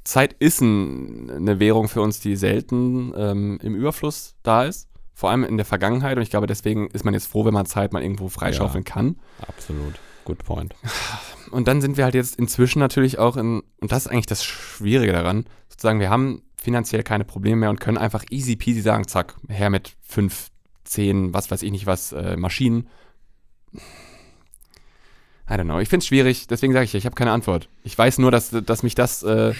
Zeit ist ein, eine Währung für uns, die selten ähm, im Überfluss da ist. Vor allem in der Vergangenheit und ich glaube, deswegen ist man jetzt froh, wenn man Zeit mal irgendwo freischaufeln kann. Absolut. Good point. (sighs) Und dann sind wir halt jetzt inzwischen natürlich auch in, und das ist eigentlich das Schwierige daran, sozusagen, wir haben finanziell keine Probleme mehr und können einfach easy peasy sagen, zack, her mit fünf, zehn, was weiß ich nicht was, äh, Maschinen. I don't know. Ich finde es schwierig, deswegen sage ich, ich habe keine Antwort. Ich weiß nur, dass, dass mich das äh,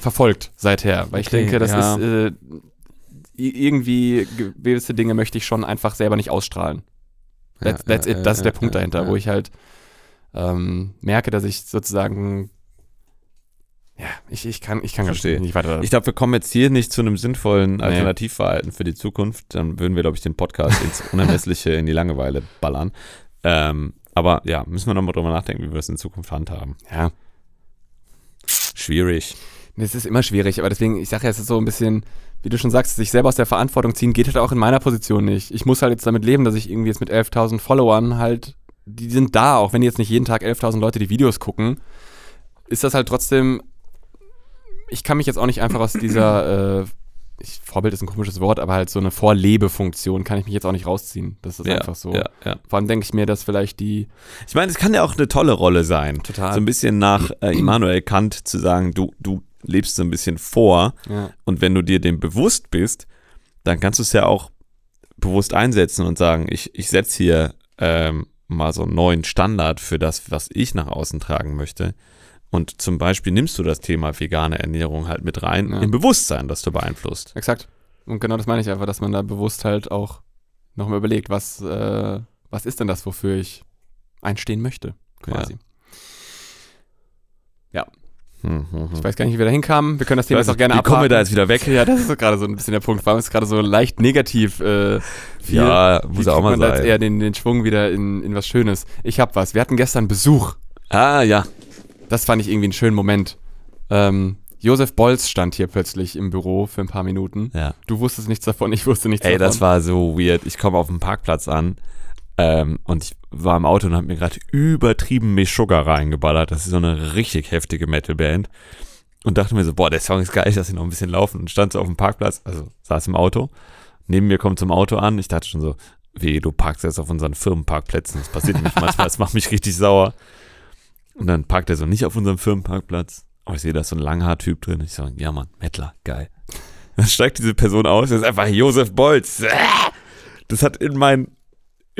verfolgt seither, weil ich Okay, denke, das ja. ist äh, irgendwie gewisse Dinge möchte ich schon einfach selber nicht ausstrahlen. That's, that's it. Das ist der Punkt dahinter, wo ich halt ähm, merke, dass ich sozusagen Ja, ich, ich kann, ich kann Verstehe. nicht weiter. Ich glaube, wir kommen jetzt hier nicht zu einem sinnvollen Alternativverhalten für die Zukunft. Dann würden wir, glaube ich, den Podcast (laughs) ins Unermessliche in die Langeweile ballern. Ähm, aber ja, müssen wir nochmal drüber nachdenken, wie wir das in Zukunft handhaben. ja, Schwierig. Es ist immer schwierig, aber deswegen, ich sage ja, es ist so ein bisschen, wie du schon sagst, sich selber aus der Verantwortung ziehen, geht halt auch in meiner Position nicht. Ich muss halt jetzt damit leben, dass ich irgendwie jetzt mit 11.000 Followern halt, die sind da, auch wenn jetzt nicht jeden Tag 11.000 Leute die Videos gucken, ist das halt trotzdem, ich kann mich jetzt auch nicht einfach aus dieser, äh, ich, Vorbild ist ein komisches Wort, aber halt so eine Vorlebefunktion kann ich mich jetzt auch nicht rausziehen. Das ist ja, einfach so. Ja, ja. Vor allem denke ich mir, dass vielleicht die, Ich meine, es kann ja auch eine tolle Rolle sein. Total. So ein bisschen nach äh, Immanuel Kant zu sagen, du, du lebst so ein bisschen vor ja, und wenn du dir dem bewusst bist, dann kannst du es ja auch bewusst einsetzen und sagen, ich, ich setze hier ähm, mal so einen neuen Standard für das, was ich nach außen tragen möchte. Und zum Beispiel nimmst du das Thema vegane Ernährung halt mit rein, Ja. im Bewusstsein, das du beeinflusst. exakt. Und genau das meine ich einfach, dass man da bewusst halt auch nochmal überlegt, was, äh, was ist denn das, wofür ich einstehen möchte, quasi. Hm, hm. Ich weiß gar nicht, wie wir da hinkamen. Wir können das Thema jetzt auch gerne wie abhaken. kommen wir da jetzt wieder weg? Ja, das ist gerade so ein bisschen der Punkt. Warum ist gerade so leicht negativ? Äh, viel? Ja, Wie muss auch mal man da jetzt sein. eher den, den Schwung wieder in, in was Schönes. Ich hab was. Wir hatten gestern Besuch. Ah, ja. Das fand ich irgendwie einen schönen Moment. Ähm, Josef Bolz stand hier plötzlich im Büro für ein paar Minuten. Ja. Du wusstest nichts davon, ich wusste nichts Ey, davon. das war so weird. Ich komme auf dem Parkplatz an ähm, und ich war im Auto und habe mir gerade übertrieben Meshuggah reingeballert. Das ist so eine richtig heftige Metalband. Und dachte mir so, boah, der Song ist geil, ich lasse ihn noch ein bisschen laufen. Und stand so auf dem Parkplatz, also saß im Auto. Neben mir kommt zum Auto an. Ich dachte schon so, weh, du parkst jetzt auf unseren Firmenparkplätzen. Das passiert nämlich manchmal, das macht mich richtig sauer. Und dann parkt er so nicht auf unserem Firmenparkplatz. Aber ich sehe, da ist so ein Langhaar-Typ drin. Ich sage, ja Mann, Mettler, geil. Dann steigt diese Person aus, das ist einfach Josef Bolz. Das hat in mein,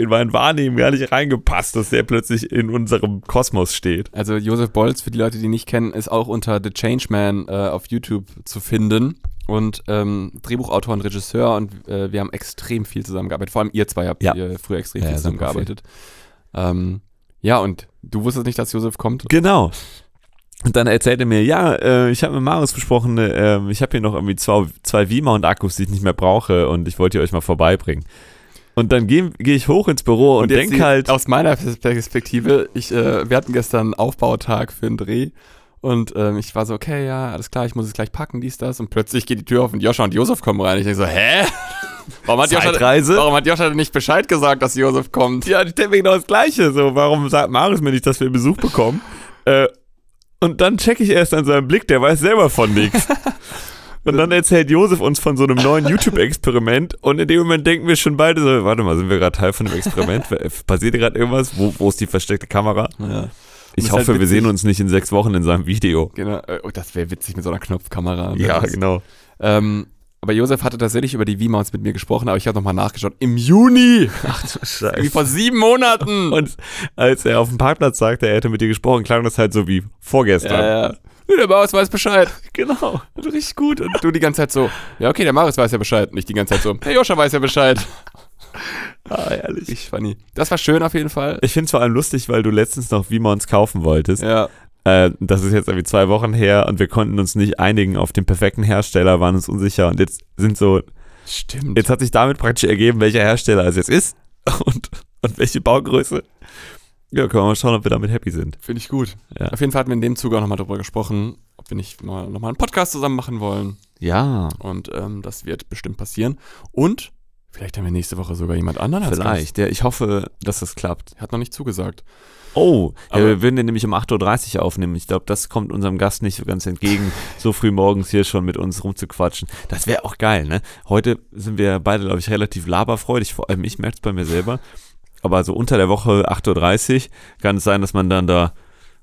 in mein Wahrnehmen gar nicht reingepasst, dass der plötzlich in unserem Kosmos steht. Also Josef Bolz, für die Leute, die ihn nicht kennen, ist auch unter The Changeman äh, auf YouTube zu finden. Und ähm, Drehbuchautor und Regisseur und äh, wir haben extrem viel zusammengearbeitet. Vor allem ihr zwei habt Ja. ihr früher extrem Ja, viel zusammengearbeitet. Ähm, ja, und du wusstest nicht, dass Josef kommt? Genau. Und dann erzählt er mir, ja, äh, ich habe mit Marius besprochen, äh, ich habe hier noch irgendwie zwei, zwei V-Mount-Akkus, die ich nicht mehr brauche und ich wollte die euch mal vorbeibringen. Und dann gehe geh ich hoch ins Büro und, jetzt denke halt, Aus meiner Perspektive, ich, äh, wir hatten gestern einen Aufbautag für einen Dreh. Und ähm, ich war so, okay, ja, alles klar, ich muss es gleich packen, dies, das. Und plötzlich geht die Tür auf und Joscha und Josef kommen rein. Ich denke so, hä? (laughs) Warum hat, Joscha, warum hat Joscha denn nicht Bescheid gesagt, dass Josef kommt? Ja, ich denke mir genau das Gleiche. So, warum sagt Marius mir nicht, dass wir Besuch bekommen? äh, und dann checke ich erst an seinem Blick, der weiß selber von nichts. (laughs) Und dann erzählt Josef uns von so einem neuen YouTube-Experiment und in dem Moment denken wir schon beide so, warte mal, sind wir gerade Teil von dem Experiment? (laughs) Passiert gerade irgendwas? Wo, wo ist die versteckte Kamera? Ja. Ich ist hoffe, halt wir sehen uns nicht in sechs Wochen in seinem Video. Genau, äh, oh, das wäre witzig mit so einer Knopfkamera. Ja, Das- genau. Ähm, aber Josef hatte tatsächlich über die V-Mounts mit mir gesprochen, aber ich habe nochmal nachgeschaut. Im Juni! Ach du (laughs) Wie vor sieben Monaten! Und als er auf dem Parkplatz sagte, er hätte mit dir gesprochen, klang das halt so wie vorgestern. ja, ja. Der Marius weiß Bescheid. (laughs) Genau. Richtig gut. Und du die ganze Zeit so, ja, okay, der Marius weiß ja Bescheid. Und ich die ganze Zeit so, der Joscha weiß ja Bescheid. (laughs) Ah, ehrlich. Richtig funny. Das war schön auf jeden Fall. Ich finde es vor allem lustig, weil du letztens noch V-Mounts kaufen wolltest. Ja. Äh, das ist jetzt irgendwie zwei Wochen her und wir konnten uns nicht einigen auf den perfekten Hersteller, waren uns unsicher und jetzt sind so, Stimmt. jetzt hat sich damit praktisch ergeben, welcher Hersteller es jetzt ist (laughs) und, und welche Baugröße. Ja, können wir mal schauen, ob wir damit happy sind. Finde ich gut. Ja. Auf jeden Fall hatten wir in dem Zuge auch nochmal darüber gesprochen, ob wir nicht mal nochmal einen Podcast zusammen machen wollen. Ja, Und ähm, das wird bestimmt passieren. Und vielleicht haben wir nächste Woche sogar jemand anderen als vielleicht. Ja, ich hoffe, dass das klappt. Er hat noch nicht zugesagt. Oh, ja, Aber- wir würden den nämlich um 8.30 Uhr aufnehmen. Ich glaube, das kommt unserem Gast nicht so ganz entgegen, (laughs) so früh morgens hier schon mit uns rumzuquatschen. Das wäre auch geil, ne? Heute sind wir beide, glaube ich, relativ laberfreudig, vor allem ich merke es bei mir selber. Aber so unter der Woche 8.30 Uhr kann es sein, dass man dann da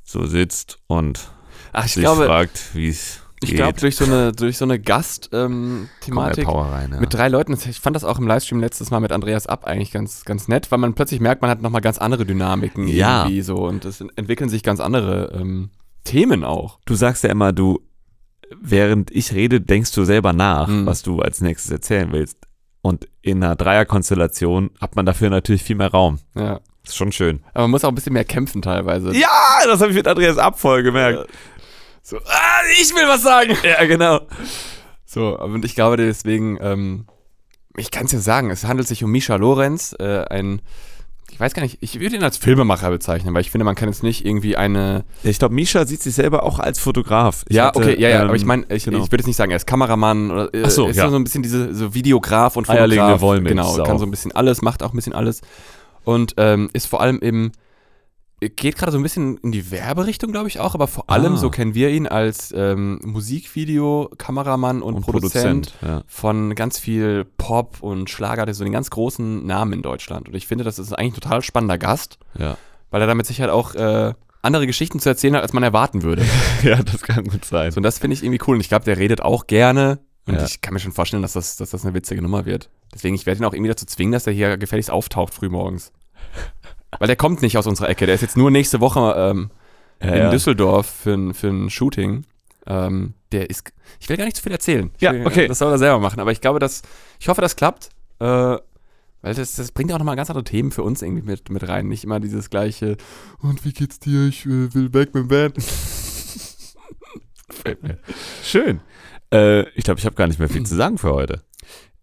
so sitzt und Ach, ich sich glaube, fragt, wie es ich geht. glaube durch so eine, durch so eine Gast-Thematik rein, ja. mit drei Leuten, ich fand das auch im Livestream letztes Mal mit Andreas Ab eigentlich ganz, ganz nett, weil man plötzlich merkt, man hat nochmal ganz andere Dynamiken Ja. irgendwie so und es entwickeln sich ganz andere ähm, Themen auch. Du sagst ja immer, du, während ich rede, denkst du selber nach, Mhm. was du als nächstes erzählen willst. Und in einer Dreierkonstellation hat man dafür natürlich viel mehr Raum. Ja. Ist schon schön. Aber man muss auch ein bisschen mehr kämpfen teilweise. Ja, das habe ich mit Andreas Ab voll gemerkt. So, ah, ich will was sagen. (laughs) Ja, genau. So, und ich glaube deswegen, ähm, ich kann es ja sagen, es handelt sich um Misha Lorenz, äh, ein, ich weiß gar nicht, ich würde ihn als Filmemacher bezeichnen, weil ich finde, man kann jetzt nicht irgendwie eine. Ich glaube, Misha sieht sich selber auch als Fotograf. Ich ja, hatte, okay, ja, ja, ähm, aber ich meine, ich, genau. ich würde jetzt nicht sagen, er ist Kameramann oder äh, Ach so, ist ja. so ein bisschen diese so Videograf und Fotograf. Wollmilchsau. Genau, kann so ein bisschen alles, macht auch ein bisschen alles und ähm, ist vor allem im geht gerade so ein bisschen in die Werberichtung, glaube ich auch, aber vor allem, Ah. so kennen wir ihn als ähm, Musikvideo, Kameramann und, und Produzent, Produzent. Ja. von ganz viel Pop und Schlager, so den ganz großen Namen in Deutschland. Und ich finde, das ist eigentlich ein total spannender Gast, Ja. weil er damit sicher auch äh, andere Geschichten zu erzählen hat, als man erwarten würde. (laughs) ja, das kann gut sein. So, und das finde ich irgendwie cool. Und ich glaube, der redet auch gerne. Und Ja. ich kann mir schon vorstellen, dass das, dass das eine witzige Nummer wird. Deswegen, ich werde ihn auch irgendwie dazu zwingen, dass er hier gefälligst auftaucht frühmorgens. Weil der kommt nicht aus unserer Ecke. Der ist jetzt nur nächste Woche ähm, Ja, in ja. Düsseldorf für ein, für ein Shooting. Ähm, der ist. Ich will gar nicht zu viel erzählen. Ich Ja, will, okay. Das soll er selber machen. Aber ich glaube, dass. Ich hoffe, das klappt. Äh, weil das, das bringt auch nochmal ganz andere Themen für uns irgendwie mit, mit rein. Nicht immer dieses gleiche. Und wie geht's dir? Ich äh, will weg mit dem Band. (laughs) Schön. Äh, ich glaube, ich habe gar nicht mehr viel zu sagen für heute.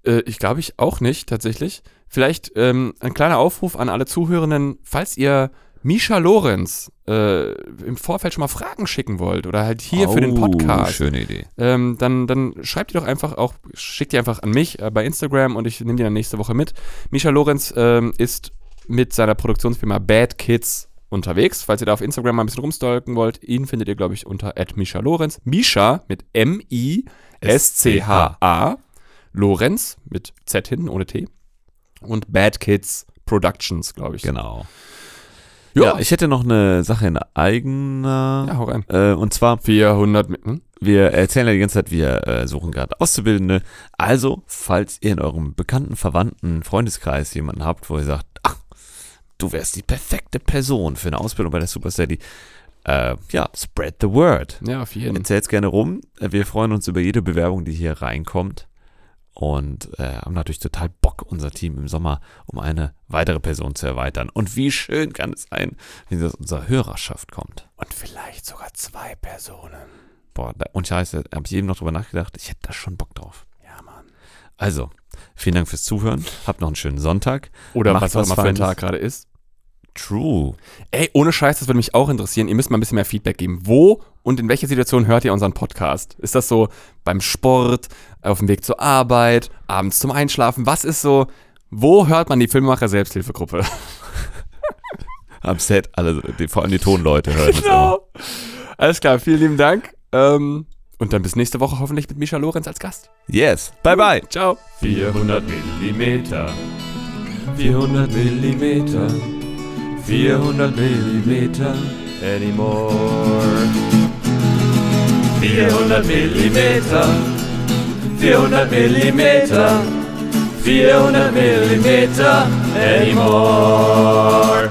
Äh, ich glaube ich auch nicht, tatsächlich. Vielleicht ähm, ein kleiner Aufruf an alle Zuhörenden, falls ihr Misha Lorenz äh, im Vorfeld schon mal Fragen schicken wollt oder halt hier für den Oh, Podcast, Schöne Idee. ähm, dann, dann schreibt ihr doch einfach auch, schickt die einfach an mich äh, bei Instagram und ich nehme die dann nächste Woche mit. Misha Lorenz ähm, ist mit seiner Produktionsfirma Bad Kids unterwegs. Falls ihr da auf Instagram mal ein bisschen rumstalken wollt, ihn findet ihr, glaube ich, unter Misha Lorenz. Misha mit M-I-S-C-H-A. Lorenz mit Z hinten, ohne T. Und Bad Kids Productions, glaube ich. Genau. Ja, ich hätte noch eine Sache in eigener. ja, hau rein. Äh, und zwar 400 mit, hm? Wir erzählen ja die ganze Zeit, wir äh, suchen gerade Auszubildende. Also, falls ihr in eurem bekannten, verwandten Freundeskreis jemanden habt, wo ihr sagt, ach, du wärst die perfekte Person für eine Ausbildung bei der Super Steady, äh, ja, spread the word. Ja, auf jeden. Erzählt's gerne rum. Wir freuen uns über jede Bewerbung, die hier reinkommt. Und äh, haben natürlich total Bock, unser Team im Sommer um eine weitere Person zu erweitern. Und wie schön kann es sein, wenn aus unserer Hörerschaft kommt. Und vielleicht sogar zwei Personen. Boah, da, und scheiße, habe ich eben noch drüber nachgedacht. Ich hätte da schon Bock drauf. Ja, Mann. Also, vielen Dank fürs Zuhören. Habt noch einen schönen Sonntag. Oder Macht was auch was immer für ein. Tag gerade ist. True. Ey, ohne Scheiß, das würde mich auch interessieren. Ihr müsst mal ein bisschen mehr Feedback geben. Wo und in welcher Situation hört ihr unseren Podcast? Ist das so beim Sport, auf dem Weg zur Arbeit, abends zum Einschlafen? Was ist so, wo hört man die Filmemacher Selbsthilfegruppe? (laughs) Am Set, alle, die, vor allem die Tonleute hören. Genau. Alles klar, vielen lieben Dank. Ähm, und dann bis nächste Woche hoffentlich mit Misha Lorenz als Gast. Yes. Bye, bye. Ciao. 400 Millimeter. 400 Millimeter. 400 Millimeter. Anymore. 400 Millimeter. 400 Millimeter. 400 Millimeter. Anymore.